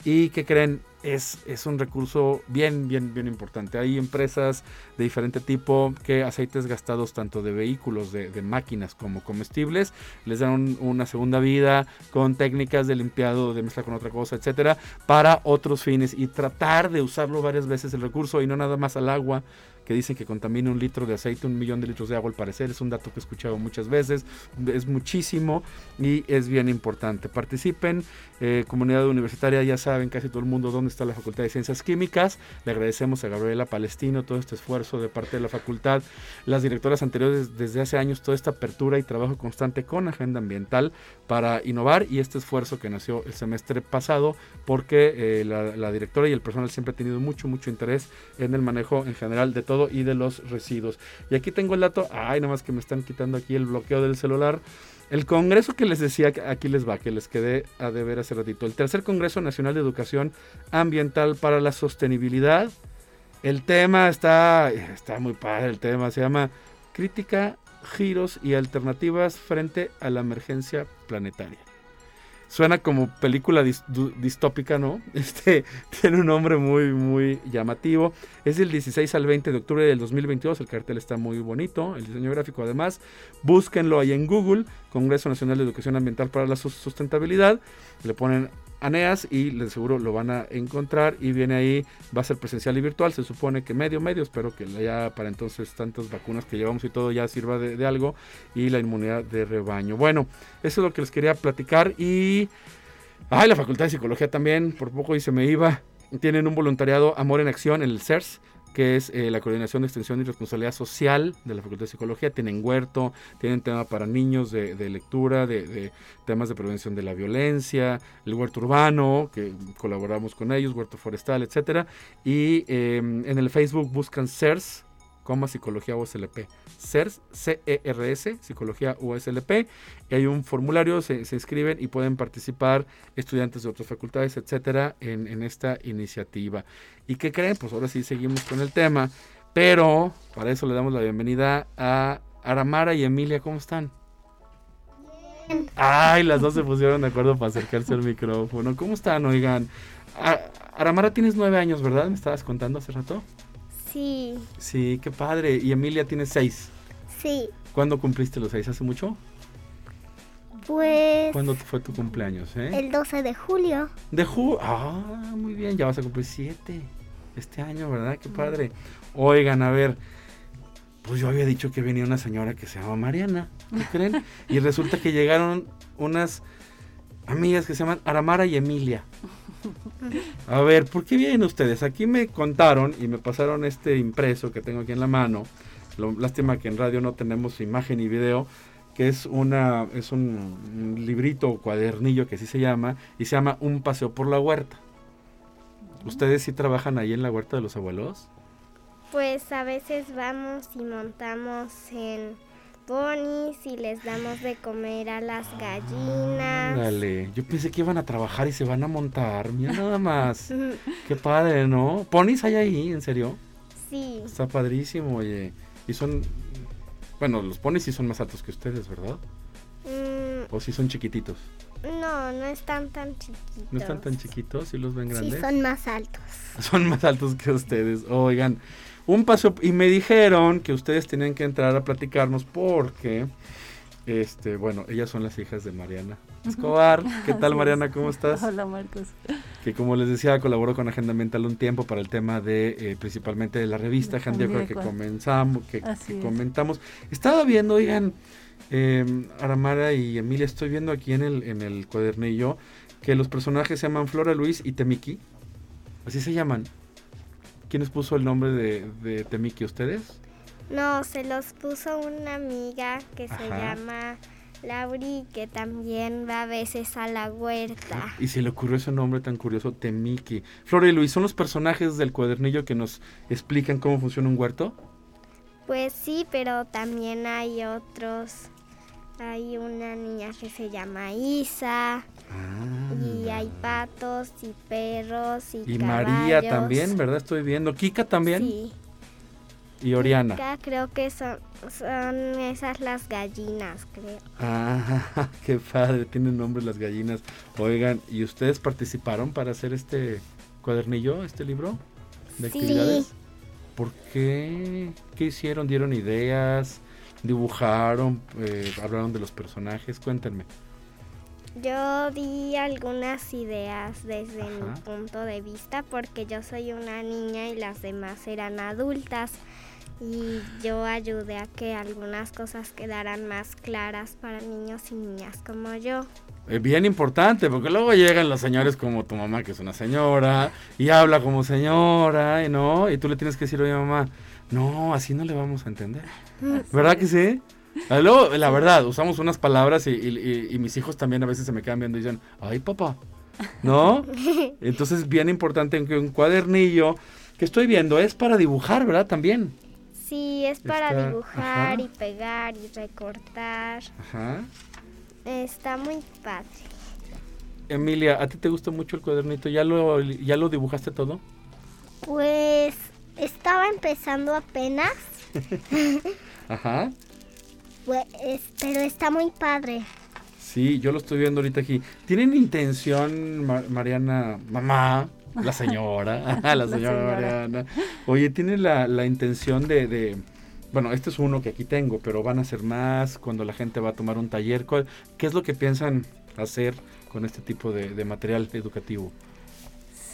y que creen es, es, un recurso bien, bien, bien importante. Hay empresas de diferente tipo que aceites gastados tanto de vehículos, de, máquinas como comestibles, les dan una segunda vida con técnicas de limpiado, de mezcla con otra cosa, etcétera, para otros fines y tratar de usarlo varias veces el recurso y no nada más al agua que dicen que contamina un litro de aceite, un millón de litros de agua al parecer. Es un dato que he escuchado muchas veces. Es muchísimo y es bien importante. Participen, eh, comunidad universitaria, ya saben casi todo el mundo dónde está la Facultad de Ciencias Químicas. Le agradecemos a Gabriela Palestino todo este esfuerzo de parte de la facultad, las directoras anteriores desde hace años, toda esta apertura y trabajo constante con agenda ambiental para innovar y este esfuerzo que nació el semestre pasado porque eh, la, directora y el personal siempre ha tenido mucho, mucho interés en el manejo en general de todo y de los residuos. Y aquí tengo el dato, ay, nada más que me están quitando aquí el bloqueo del celular. El congreso que les decía, aquí les va, que les quedé a deber hace ratito. El tercer Congreso Nacional de Educación Ambiental para la Sostenibilidad. El tema está, está muy padre, el tema se llama Crítica, Giros y Alternativas frente a la Emergencia Planetaria. Suena como película distópica, ¿no? [laughs] Este tiene un nombre muy, muy llamativo. Es del 16 al 20 de octubre del 2022. El cartel está muy bonito. El diseño gráfico, además. Búsquenlo ahí en Google. Congreso Nacional de Educación Ambiental para la Sustentabilidad. Le ponen Aneas y les seguro lo van a encontrar y viene ahí, va a ser presencial y virtual, se supone que medio, medio, espero que ya para entonces tantas vacunas que llevamos y todo ya sirva de, algo y la inmunidad de rebaño. Bueno, eso es lo que les quería platicar y... Ay, la Facultad de Psicología también, por poco y se me iba. Tienen un voluntariado Amor en Acción en el CERS que es eh, la Coordinación de Extensión y Responsabilidad Social de la Facultad de Psicología. Tienen huerto, tienen tema para niños de, lectura, de, temas de prevención de la violencia, el huerto urbano, que colaboramos con ellos, huerto forestal, etcétera. Y em, en el Facebook buscan CERS, coma Psicología USLP. CERS, C-E-R-S, Psicología USLP. Y hay un formulario, se, inscriben y pueden participar estudiantes de otras facultades, etcétera, en, en esta iniciativa. ¿Y qué creen? Pues ahora sí seguimos con el tema. Pero para eso le damos la bienvenida a Aramara y Emilia. ¿Cómo están? Bien. Ay, las dos se pusieron de acuerdo para acercarse al micrófono. ¿Cómo están? Oigan. Aramara tienes nueve años, ¿verdad? ¿Me estabas contando hace rato? Sí. Sí, qué padre. Y Emilia tiene seis. Sí. ¿Cuándo cumpliste los seis? ¿Hace mucho? Pues. ¿Cuándo fue tu cumpleaños? Eh? El 12 de julio. De julio. Ah, muy bien. Ya vas a cumplir siete este año, ¿verdad? Qué padre. Oigan, a ver. Pues yo había dicho que venía una señora que se llama Mariana. ¿Qué [laughs] creen? y resulta que llegaron unas amigas que se llaman Aramara y Emilia. A ver, ¿por qué vienen ustedes? Aquí me contaron y me pasaron este impreso que tengo aquí en la mano. lástima que en radio no tenemos imagen y video, que es una es un, librito o cuadernillo que así se llama y se llama Un paseo por la huerta. ¿Ustedes sí trabajan ahí en la huerta de los abuelos? Pues a veces vamos y montamos en ponis y les damos de comer a las gallinas. Dale, yo pensé que iban a trabajar y se van a montar, mira nada más. [laughs] Qué padre, ¿no? ¿Ponis hay ahí, en serio? Sí. Está padrísimo, oye. Y son, bueno, los ponis sí son más altos que ustedes, ¿verdad? Mm. ¿O sí son chiquititos? No, no están tan chiquitos. ¿No están tan chiquitos? ¿Sí los ven grandes? Sí, son más altos. [laughs] Son más altos que ustedes. Oigan, un paso y me dijeron que ustedes tenían que entrar a platicarnos porque este, bueno, ellas son las hijas de Mariana Escobar. ¿Qué tal Mariana? ¿Cómo estás? Hola Marcos. Que como les decía, colaboró con Agenda Mental un tiempo para el tema de eh, principalmente de la revista Agenda que comenzamos, que, comentamos. Estaba viendo, oigan, eh, Aramara y Emilia, estoy viendo aquí en el, en el cuadernillo que los personajes se llaman Flora Luis y Temiki. Así se llaman. ¿Quién les puso el nombre de, de Temiki? ¿Ustedes? No, se los puso una amiga que se llama Lauri, que también va a veces a la huerta. Y se le ocurrió ese nombre tan curioso, Temiki. Flora y Luis, ¿son los personajes del cuadernillo que nos explican cómo funciona un huerto? Pues sí, pero también hay otros. Hay una niña que se llama Isa. Y hay patos y perros y Y María también, ¿verdad? Estoy viendo. ¿Kika también? Sí. Y Oriana. Kika creo que son, son esas las gallinas, creo. Ah, [laughs] qué padre, tienen nombre las gallinas. Oigan, ¿y ustedes participaron para hacer este cuadernillo, este libro de actividades? ¿Por qué? ¿Qué hicieron? ¿Dieron ideas? ¿Dibujaron? Eh, ¿Hablaron de los personajes? Cuéntenme. Yo di algunas ideas desde mi punto de vista porque yo soy una niña y las demás eran adultas. y yo ayudé a que algunas cosas quedaran más claras para niños y niñas como yo. Es bien importante, porque luego llegan los señores como tu mamá, que es una señora, y habla como señora, ¿no? Y tú le tienes que decir, oye mamá, no, así no le vamos a entender. [laughs] ¿Verdad que sí? Ah, Luego, la verdad, usamos unas palabras y, y- y mis hijos también a veces se me quedan viendo y dicen, ay papá, ¿no? [laughs] Entonces, bien importante que un cuadernillo que estoy viendo es para dibujar, ¿verdad? También. Sí, es para Está- dibujar ajá. y pegar y recortar. Ajá. Está muy padre. Emilia, ¿a ti te gusta mucho el cuadernito? ¿Ya lo, ya lo dibujaste todo? Pues estaba empezando apenas, [laughs] Ajá. Pues, pero está muy padre. Sí, yo lo estoy viendo ahorita aquí. ¿Tienen intención, Ma- Mariana, mamá, [laughs] [laughs] la señora, la señora. Mariana? Oye, ¿tienen la, la intención de, de- bueno, este es uno que aquí tengo, pero van a hacer más cuando la gente va a tomar un taller? ¿Cuál- ¿Qué es lo que piensan hacer con este tipo de, de material educativo?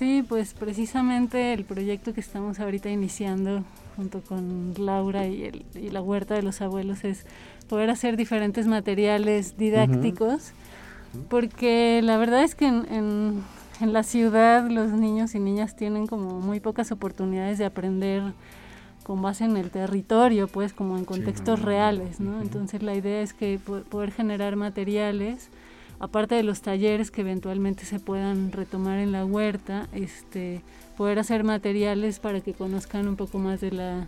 Sí, pues precisamente el proyecto que estamos ahorita iniciando junto con Laura y, el- y la huerta de los abuelos es poder hacer diferentes materiales didácticos, porque la verdad es que en, en- en la ciudad los niños y niñas tienen como muy pocas oportunidades de aprender con base en el territorio, pues como en contextos reales, ¿no? Entonces la idea es que po- poder generar materiales aparte de los talleres que eventualmente se puedan retomar en la huerta, este, poder hacer materiales para que conozcan un poco más de la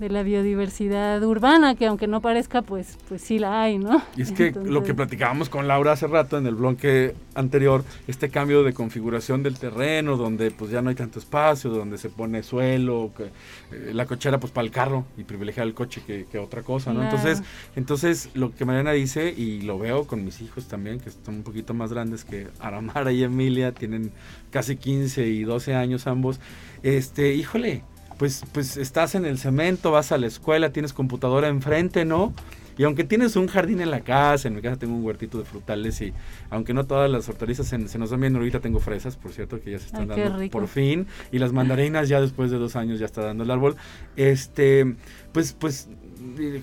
de la biodiversidad urbana, que aunque no parezca, pues, pues sí la hay, ¿no? Y es que lo que platicábamos con Laura hace rato en el bloque anterior, este cambio de configuración del terreno, donde pues ya no hay tanto espacio, donde se pone suelo, que, eh, la cochera pues para el carro y privilegiar el coche que, que otra cosa, ¿no? Claro. Entonces, entonces lo que Mariana dice, y lo veo con mis hijos también, que están un poquito más grandes que Aramara y Emilia, tienen casi 15 y 12 años ambos, este, híjole, pues, pues estás en el cemento, vas a la escuela, tienes computadora enfrente, ¿no? Y aunque tienes un jardín en la casa, en mi casa tengo un huertito de frutales y aunque no todas las hortalizas se, se nos dan bien, ahorita tengo fresas, por cierto, que ya se están Ay, dando por fin, y las mandarinas ya después de dos años ya está dando el árbol, este, pues, pues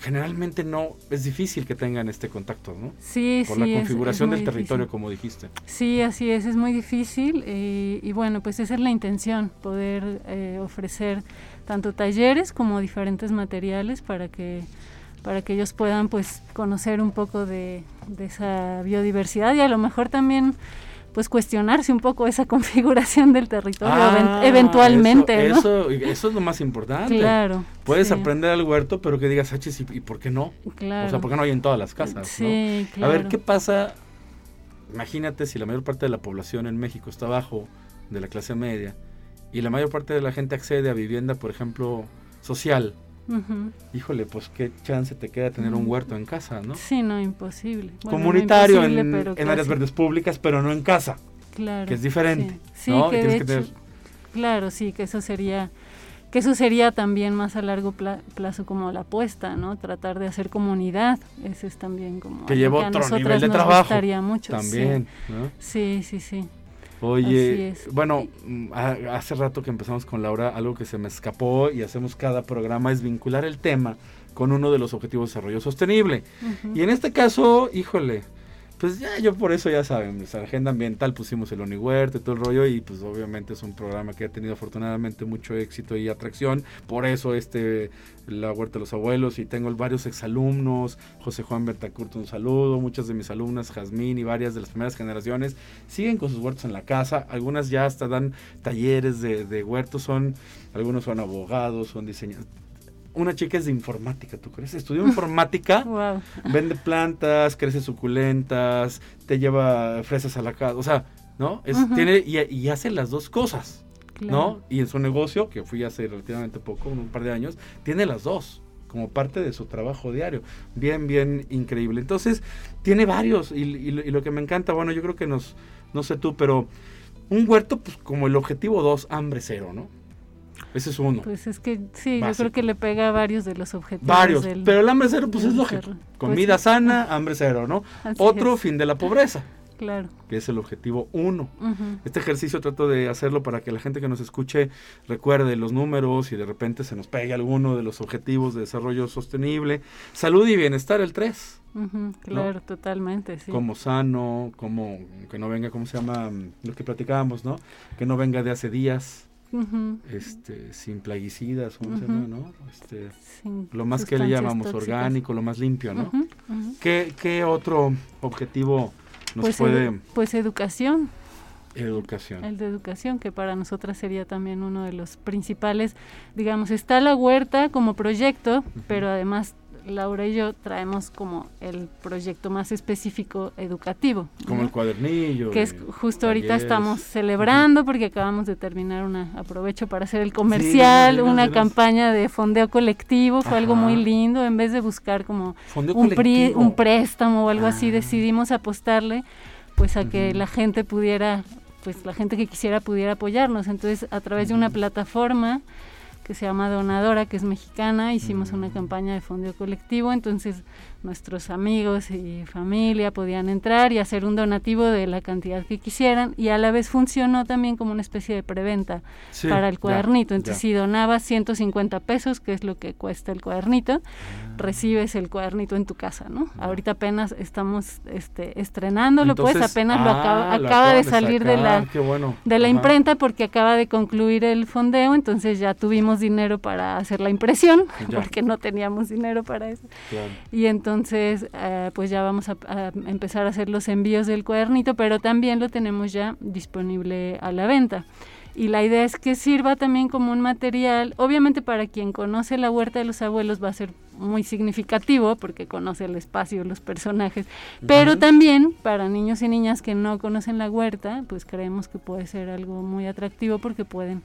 generalmente no, es difícil que tengan este contacto, ¿no? Sí, Por sí, la configuración es del territorio, difícil. como dijiste. Sí, así es, es muy difícil eh, y bueno, pues esa es la intención, poder eh, ofrecer tanto talleres como diferentes materiales para que para que ellos puedan pues conocer un poco de, de esa biodiversidad y a lo mejor también pues cuestionarse un poco esa [laughs] configuración del territorio Ah, eventualmente, eso, ¿no? Eso, eso es lo más importante. Claro. Puedes sí, aprender al huerto, pero que digas, "Achis, ¿y, y por qué no? Claro. O sea, ¿por qué no hay en todas las casas? ¿no? Sí, claro. A ver, ¿qué pasa? Imagínate si la mayor parte de la población en México está abajo de la clase media y la mayor parte de la gente accede a vivienda, por ejemplo, social. Ujú. Híjole, pues qué chance te queda tener un huerto en casa, ¿no? Sí, no, imposible. Bueno, no Comunitario imposible, en, en áreas verdes públicas, pero no en casa, Claro, que es diferente. Sí, Sí, ¿no? Que de que tener- hecho, claro, sí, que eso sería, que eso sería también más a largo pla- plazo como la apuesta, ¿no? Tratar de hacer comunidad, eso es también como Que lleva otro nivel de nos trabajo gustaría mucho, sí. También, ¿no? Sí, sí, sí. Oye, bueno, mm, ha- hace rato que empezamos con Laura, algo que se me escapó y hacemos cada programa es vincular el tema con uno de los objetivos de desarrollo sostenible. Y en este caso, híjole, pues ya yo por eso ya saben, nuestra agenda ambiental pusimos el Onihuerto y todo el rollo y pues obviamente es un programa que ha tenido afortunadamente mucho éxito y atracción, por eso este, la Huerta de los Abuelos y tengo varios exalumnos, José Juan Bertacurt un saludo, muchas de mis alumnas, Jazmín y varias de las primeras generaciones siguen con sus huertos en la casa, algunas ya hasta dan talleres de, de huertos, son, algunos son abogados, son diseñadores. Una chica es de informática, ¿tú crees? Estudió informática [laughs] Wow. vende plantas, crece suculentas, te lleva fresas a la casa, o sea, ¿no? Es, tiene, y, y hace las dos cosas, Claro. ¿no? Y en su negocio, que fui hace relativamente poco, un par de años, tiene las dos como parte de su trabajo diario. Bien, bien increíble. Entonces, tiene varios, y, y lo- y lo que me encanta, bueno, yo creo que nos, no sé tú, pero un huerto, pues como el objetivo dos, hambre cero, ¿no? Ese es uno. Pues es que sí, yo creo que le pega a varios de los objetivos. Varios, del- pero el hambre cero, pues es lógico. Pues Comida sana, [laughs] hambre cero, ¿no? Otro, es. fin de la pobreza. Claro. Que es el objetivo uno. Este ejercicio trato de hacerlo para que la gente que nos escuche recuerde los números y de repente se nos pegue alguno de los objetivos de desarrollo sostenible. Salud y bienestar, el 3. claro, totalmente, sí. Como sano, como que no venga, ¿cómo se llama? Lo que platicábamos, ¿no? Que no venga de hace días. Este sin plaguicidas ¿no? Este, lo más que le llamamos orgánico lo más limpio no ¿Qué, ¿Qué, otro objetivo nos pues puede pues educación. Educación. El de educación que para nosotras sería también uno de los principales. Digamos está la huerta como proyecto pero además Laura y yo traemos como el proyecto más específico educativo. Como el cuadernillo. Que es justo ahorita estamos celebrando porque acabamos de terminar una, aprovecho para hacer el comercial, una campaña de fondeo colectivo, fue algo muy lindo, en vez de buscar como un, un, préstamo o algo así, ah. decidimos apostarle pues a que la gente pudiera, pues la gente que quisiera pudiera apoyarnos. Entonces a través de una plataforma que se llama Donadora, que es mexicana, hicimos una campaña de fondo colectivo, entonces nuestros amigos y familia podían entrar y hacer un donativo de la cantidad que quisieran y a la vez funcionó también como una especie de preventa para el cuadernito. Entonces si donabas 150 pesos, que es lo que cuesta el cuadernito, ah. recibes el cuadernito en tu casa, ¿no? Ahorita apenas estamos este, estrenándolo, pues apenas lo acaba, ah, de salir de, la, de la imprenta porque acaba de concluir el fondeo, entonces ya tuvimos dinero para hacer la impresión, [laughs] porque no teníamos dinero para eso. Y entonces entonces eh, pues ya vamos a, empezar a hacer los envíos del cuadernito, pero también lo tenemos ya disponible a la venta. Y la idea es que sirva también como un material, obviamente para quien conoce la huerta de los abuelos va a ser muy significativo porque conoce el espacio, los personajes, pero también para niños y niñas que no conocen la huerta, pues creemos que puede ser algo muy atractivo porque pueden,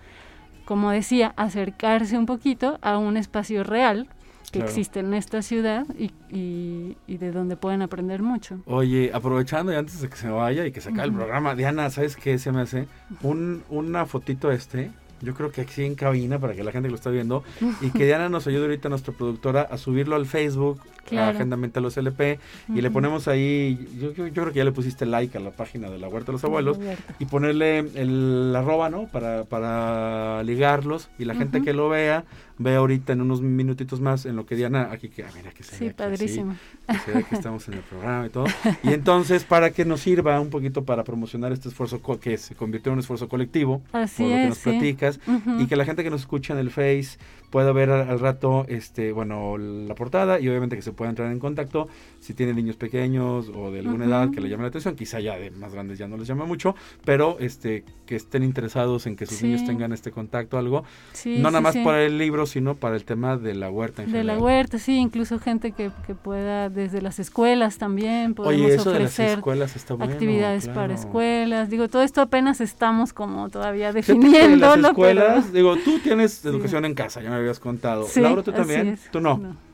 como decía, acercarse un poquito a un espacio real que existe en esta ciudad y, y, de donde pueden aprender mucho. Oye, aprovechando y antes de que se vaya y que se acabe el programa, Diana, ¿sabes qué se me hace? Un, una fotito este, yo creo que aquí en cabina para que la gente lo está viendo y que [laughs] Diana nos ayude ahorita, nuestra productora, a subirlo al Facebook, a Agenda Mental los LP y le ponemos ahí, yo, yo, creo que ya le pusiste like a la página de la Huerta de los Abuelos y ponerle el arroba, ¿no? Para, para ligarlos y la gente que lo vea ve ahorita en unos minutitos más en lo que Diana aquí que ah, mira que se sí, padrísimo. se ve que estamos en el programa y todo. Y entonces para que nos sirva un poquito para promocionar este esfuerzo que se convirtió en un esfuerzo colectivo Así por lo que nos platicas y que la gente que nos escucha en el Face pueda ver al, rato este bueno la portada y obviamente que se pueda entrar en contacto si tiene niños pequeños o de alguna edad que le llame la atención quizá ya de más grandes ya no les llama mucho pero este que estén interesados en que sus niños tengan este contacto algo. No nada más para el libro sino para el tema de la huerta en de la huerta sí incluso gente que, que, pueda desde las escuelas también podemos Oye, eso ofrecer de las escuelas está bueno, actividades para escuelas. Digo todo esto apenas estamos como todavía definiendo las escuelas digo tú tienes [laughs] educación en casa ya me habías contado. Laura, ¿tú también? ¿Tú no?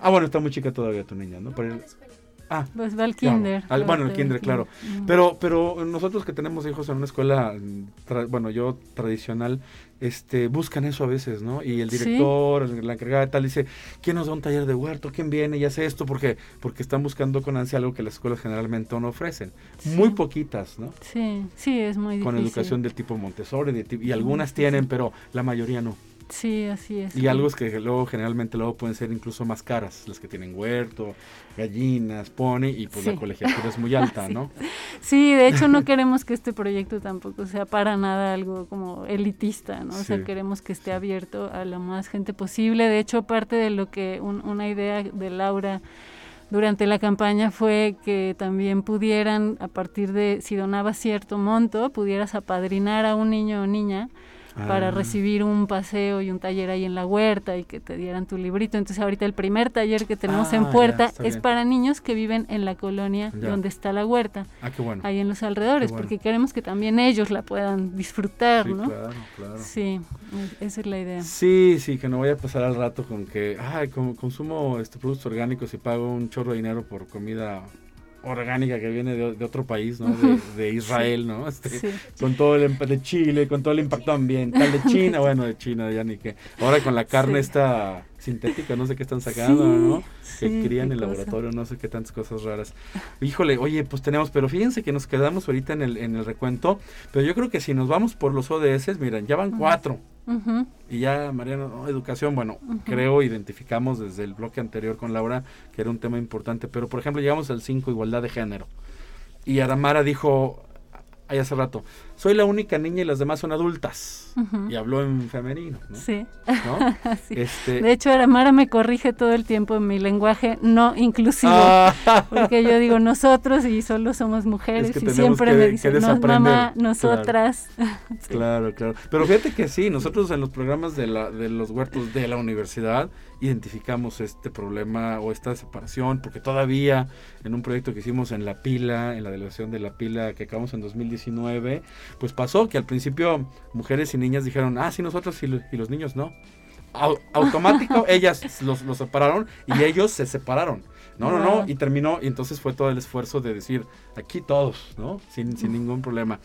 Ah, bueno, está muy chica todavía tu niña, ¿no? Ah, pues va al kinder. bueno, el kinder, claro. Pero, pero nosotros que tenemos hijos en una escuela, bueno, yo tradicional, este, buscan eso a veces, ¿no? Y el director, la encargada de tal, dice, ¿quién nos da un taller de huerto? ¿Quién viene y hace esto? Porque, porque están buscando con ansia algo que las escuelas generalmente no ofrecen. Muy poquitas, ¿no? Sí, sí, es muy difícil. Con educación del tipo Montessori, y algunas tienen, pero la mayoría no. Sí, así es. Y algo es que luego generalmente luego pueden ser incluso más caras, las que tienen huerto, gallinas, pone y pues la colegiatura es muy [laughs] alta, ¿no? Sí, de hecho no queremos que este proyecto tampoco sea para nada algo como elitista, ¿no? O sea, queremos que esté abierto a la más gente posible. De hecho, parte de lo que una idea de Laura durante la campaña fue que también pudieran, a partir de si donabas cierto monto, pudieras apadrinar a un niño o niña para ah. recibir un paseo y un taller ahí en la huerta y que te dieran tu librito. Entonces ahorita el primer taller que tenemos en ah, Puerta es para niños que viven en la colonia donde está la huerta, ah, qué bueno. ahí en los alrededores, porque queremos que también ellos la puedan disfrutar, sí, ¿no? Claro, claro. Sí, esa es la idea. Sí, sí, que no vaya a pasar al rato con que, ay, como consumo este productos orgánicos y pago un chorro de dinero por comida orgánica que viene de, otro país, ¿no? De, Israel, ¿no? Este, Con todo el de Chile, con todo el impacto ambiental de China, bueno, de China ya ni que. Ahora con la carne esta sintética, no sé qué están sacando, ¿no? sí, que crían en laboratorio, no sé qué tantas cosas raras. Híjole, oye, pues tenemos, pero fíjense que nos quedamos ahorita en el, en el recuento, pero yo creo que si nos vamos por los ODS, miren, ya van cuatro. Y ya, Mariana, ¿no? educación, bueno, creo, identificamos desde el bloque anterior con Laura que era un tema importante, pero por ejemplo llegamos al 5, igualdad de género. Y Aramara dijo, ahí hace rato, soy la única niña y las demás son adultas. Y habló en femenino, ¿no? Sí. ¿No? [laughs] Sí. Este, De hecho, Aramara me corrige todo el tiempo en mi lenguaje no inclusivo. ah, Porque yo digo nosotros y solo somos mujeres que y siempre que- me dicen "No, desaprender". mamá, Claro. nosotras. [laughs] Sí. Claro, claro. Pero fíjate que sí, nosotros en los programas de, la, de los huertos de la universidad identificamos este problema o esta separación, porque todavía en un proyecto que hicimos en La Pila, en la delegación de La Pila que acabamos en 2019, pues pasó que al principio mujeres y niñas dijeron, ah, sí, nosotros y, lo- y los niños no. Au- automático, [laughs] ellas los, los separaron y ellos se separaron. No, no, no, y terminó, y entonces fue todo el esfuerzo de decir, aquí todos, ¿no? Sin, sin ningún problema.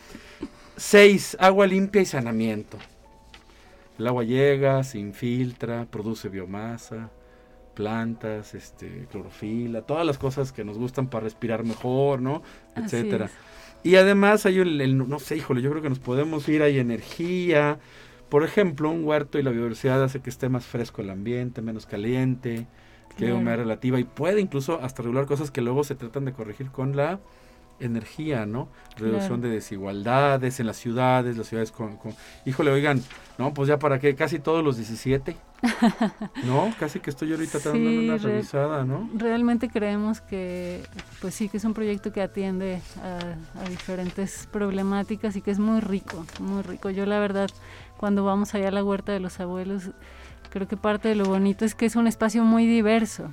Seis, agua limpia y saneamiento. El agua llega, se infiltra, produce biomasa, plantas, este, clorofila, todas las cosas que nos gustan para respirar mejor, ¿no? Etcétera. Y además hay el, el- no sé, híjole, yo creo que nos podemos ir, hay energía. Por ejemplo, un huerto y la biodiversidad hace que esté más fresco el ambiente, menos caliente, que humedad relativa y puede incluso hasta regular cosas que luego se tratan de corregir con la energía, ¿no? Reducción Claro. de desigualdades en las ciudades, las ciudades con, con- Híjole, oigan, ¿no? Pues ya para qué, casi todos los 17, [laughs] ¿no? Casi que estoy ahorita dando Sí, una re- revisada, ¿no? Realmente creemos que, pues sí, que es un proyecto que atiende a, a diferentes problemáticas y que es muy rico, muy rico. Yo la verdad, cuando vamos allá a la huerta de los abuelos, creo que parte de lo bonito es que es un espacio muy diverso.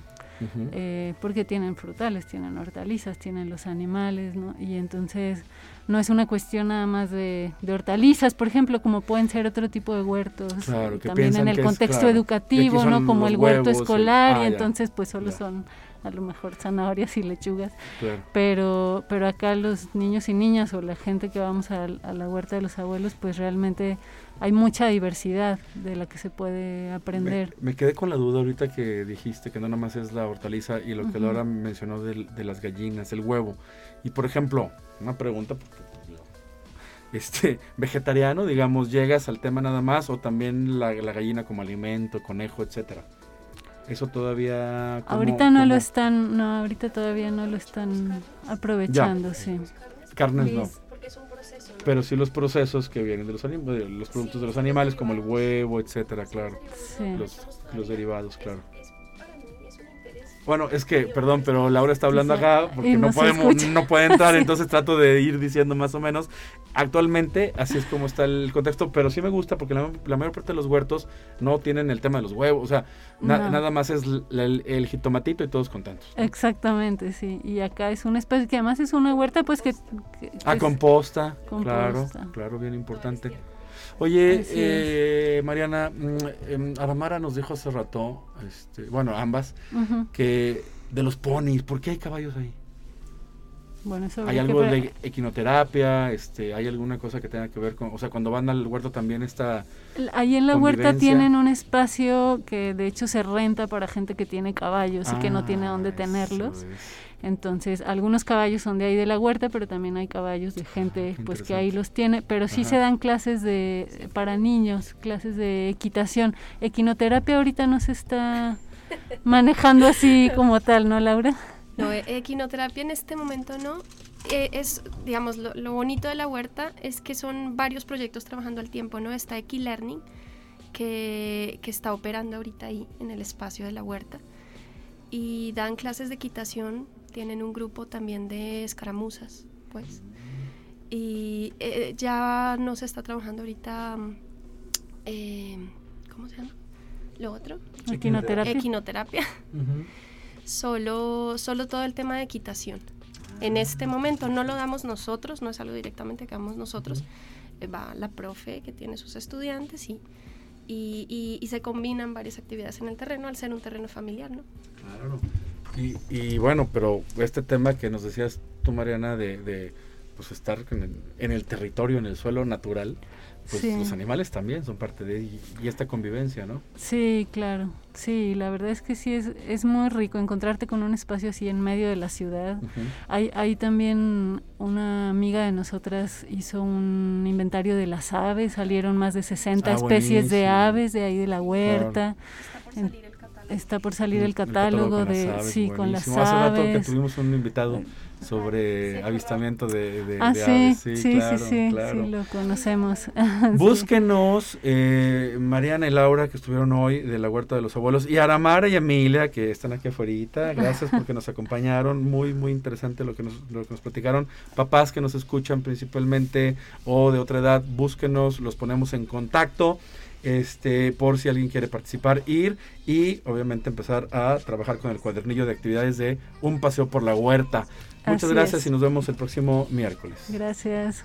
Eh, porque tienen frutales, tienen hortalizas, tienen los animales, ¿no? Y entonces no es una cuestión nada más de, de hortalizas, por ejemplo, como pueden ser otro tipo de huertos, Claro, eh, que también en el es, contexto claro, educativo, ¿no? Como el huerto huevos, escolar, ah, y entonces pues solo ya. son a lo mejor zanahorias y lechugas, Claro. pero, pero acá los niños y niñas o la gente que vamos a, a la huerta de los abuelos, pues realmente hay mucha diversidad de la que se puede aprender. Me, me quedé con la duda ahorita que dijiste que no nada más es la hortaliza y lo que. Laura mencionó de, las gallinas, el huevo. Y por ejemplo, una pregunta, porque, este, [laughs] vegetariano, digamos, llegas al tema nada más o también la, la gallina como alimento, conejo, etcétera. Eso todavía... ¿cómo- Ahorita no lo están, no, ahorita todavía no lo están aprovechando, sí. Carnes no. Pero sí los procesos que vienen de los, de los productos de los animales, como el huevo, etcétera, claro. sí. Los, los derivados, claro. Bueno, es que, perdón, pero Laura está hablando acá porque no podemos, no puede entrar, [laughs] Sí. entonces trato de ir diciendo más o menos. Actualmente, así es como está el contexto, pero sí me gusta porque la, la mayor parte de los huertos no tienen el tema de los huevos, o sea, na- No. nada más es l- el, el jitomatito y todos contentos. ¿no? Exactamente, sí. Y acá es un espacio que además es una huerta, pues que... que- que Ah, es- composta, claro, Composta. claro, bien importante. Oye, eh, Mariana, mm, em, Aramara nos dijo hace rato, este, bueno, ambas, que de los ponis, ¿por qué hay caballos ahí? Bueno, eso ¿Hay que algo de equinoterapia? Este, ¿Hay alguna cosa que tenga que ver con, o sea, cuando van al huerto también está... Ahí en la huerta tienen un espacio que de hecho se renta para gente que tiene caballos y que no tiene Ah, dónde eso tenerlos. es. Entonces, algunos caballos son de ahí de la huerta, pero también hay caballos de gente qué pues que ahí los tiene, pero sí Ajá. se dan clases de para niños, clases de equitación. Equinoterapia ahorita no se está [laughs] manejando así como tal, ¿no, Laura? No, e- equinoterapia en este momento no. Eh, es, digamos, lo, lo bonito de la huerta es que son varios proyectos trabajando al tiempo, ¿no? Está Equilearning, que, que está operando ahorita ahí en el espacio de la huerta. Y dan clases de equitación, tienen un grupo también de escaramuzas, pues. Y eh, ya no se está trabajando ahorita, mm, eh, ¿cómo se llama? Lo otro, Equinoterapia. equinoterapia Ujú. solo, solo todo el tema de equitación. En este momento no lo damos nosotros, no es algo directamente que damos nosotros. Eh, Va la profe que tiene sus estudiantes y, y, y- y se combinan varias actividades en el terreno al ser un terreno familiar, ¿no? Claro. Y, y bueno, pero este tema que nos decías tú, Mariana, de, de, pues estar en el, en el territorio, en el suelo natural, pues los animales también son parte de y, y esta convivencia, ¿no? Sí, claro. Sí, la verdad es que sí, es, es muy rico encontrarte con un espacio así en medio de la ciudad. hay, hay también una amiga de nosotras hizo un inventario de las aves, salieron más de 60 ah, especies de aves de ahí de la huerta. Está por salir el catálogo, de, sí, con las aves. Hace rato que tuvimos un invitado sobre avistamiento de, ah, sí, aves. Sí, sí, claro, sí, claro. sí, lo conocemos. [laughs] Búsquenos, eh, Mariana y Laura, que estuvieron hoy de la Huerta de los Abuelos, y Aramara y Emilia, que están aquí afuera. Gracias porque nos acompañaron. Muy, muy interesante lo que, nos, lo que nos platicaron. Papás que nos escuchan principalmente o de otra edad, búsquenos, los ponemos en contacto este, por si alguien quiere participar, ir y obviamente empezar a trabajar con el cuadernillo de actividades de un paseo por la huerta. Muchas gracias y nos vemos el próximo miércoles. Gracias.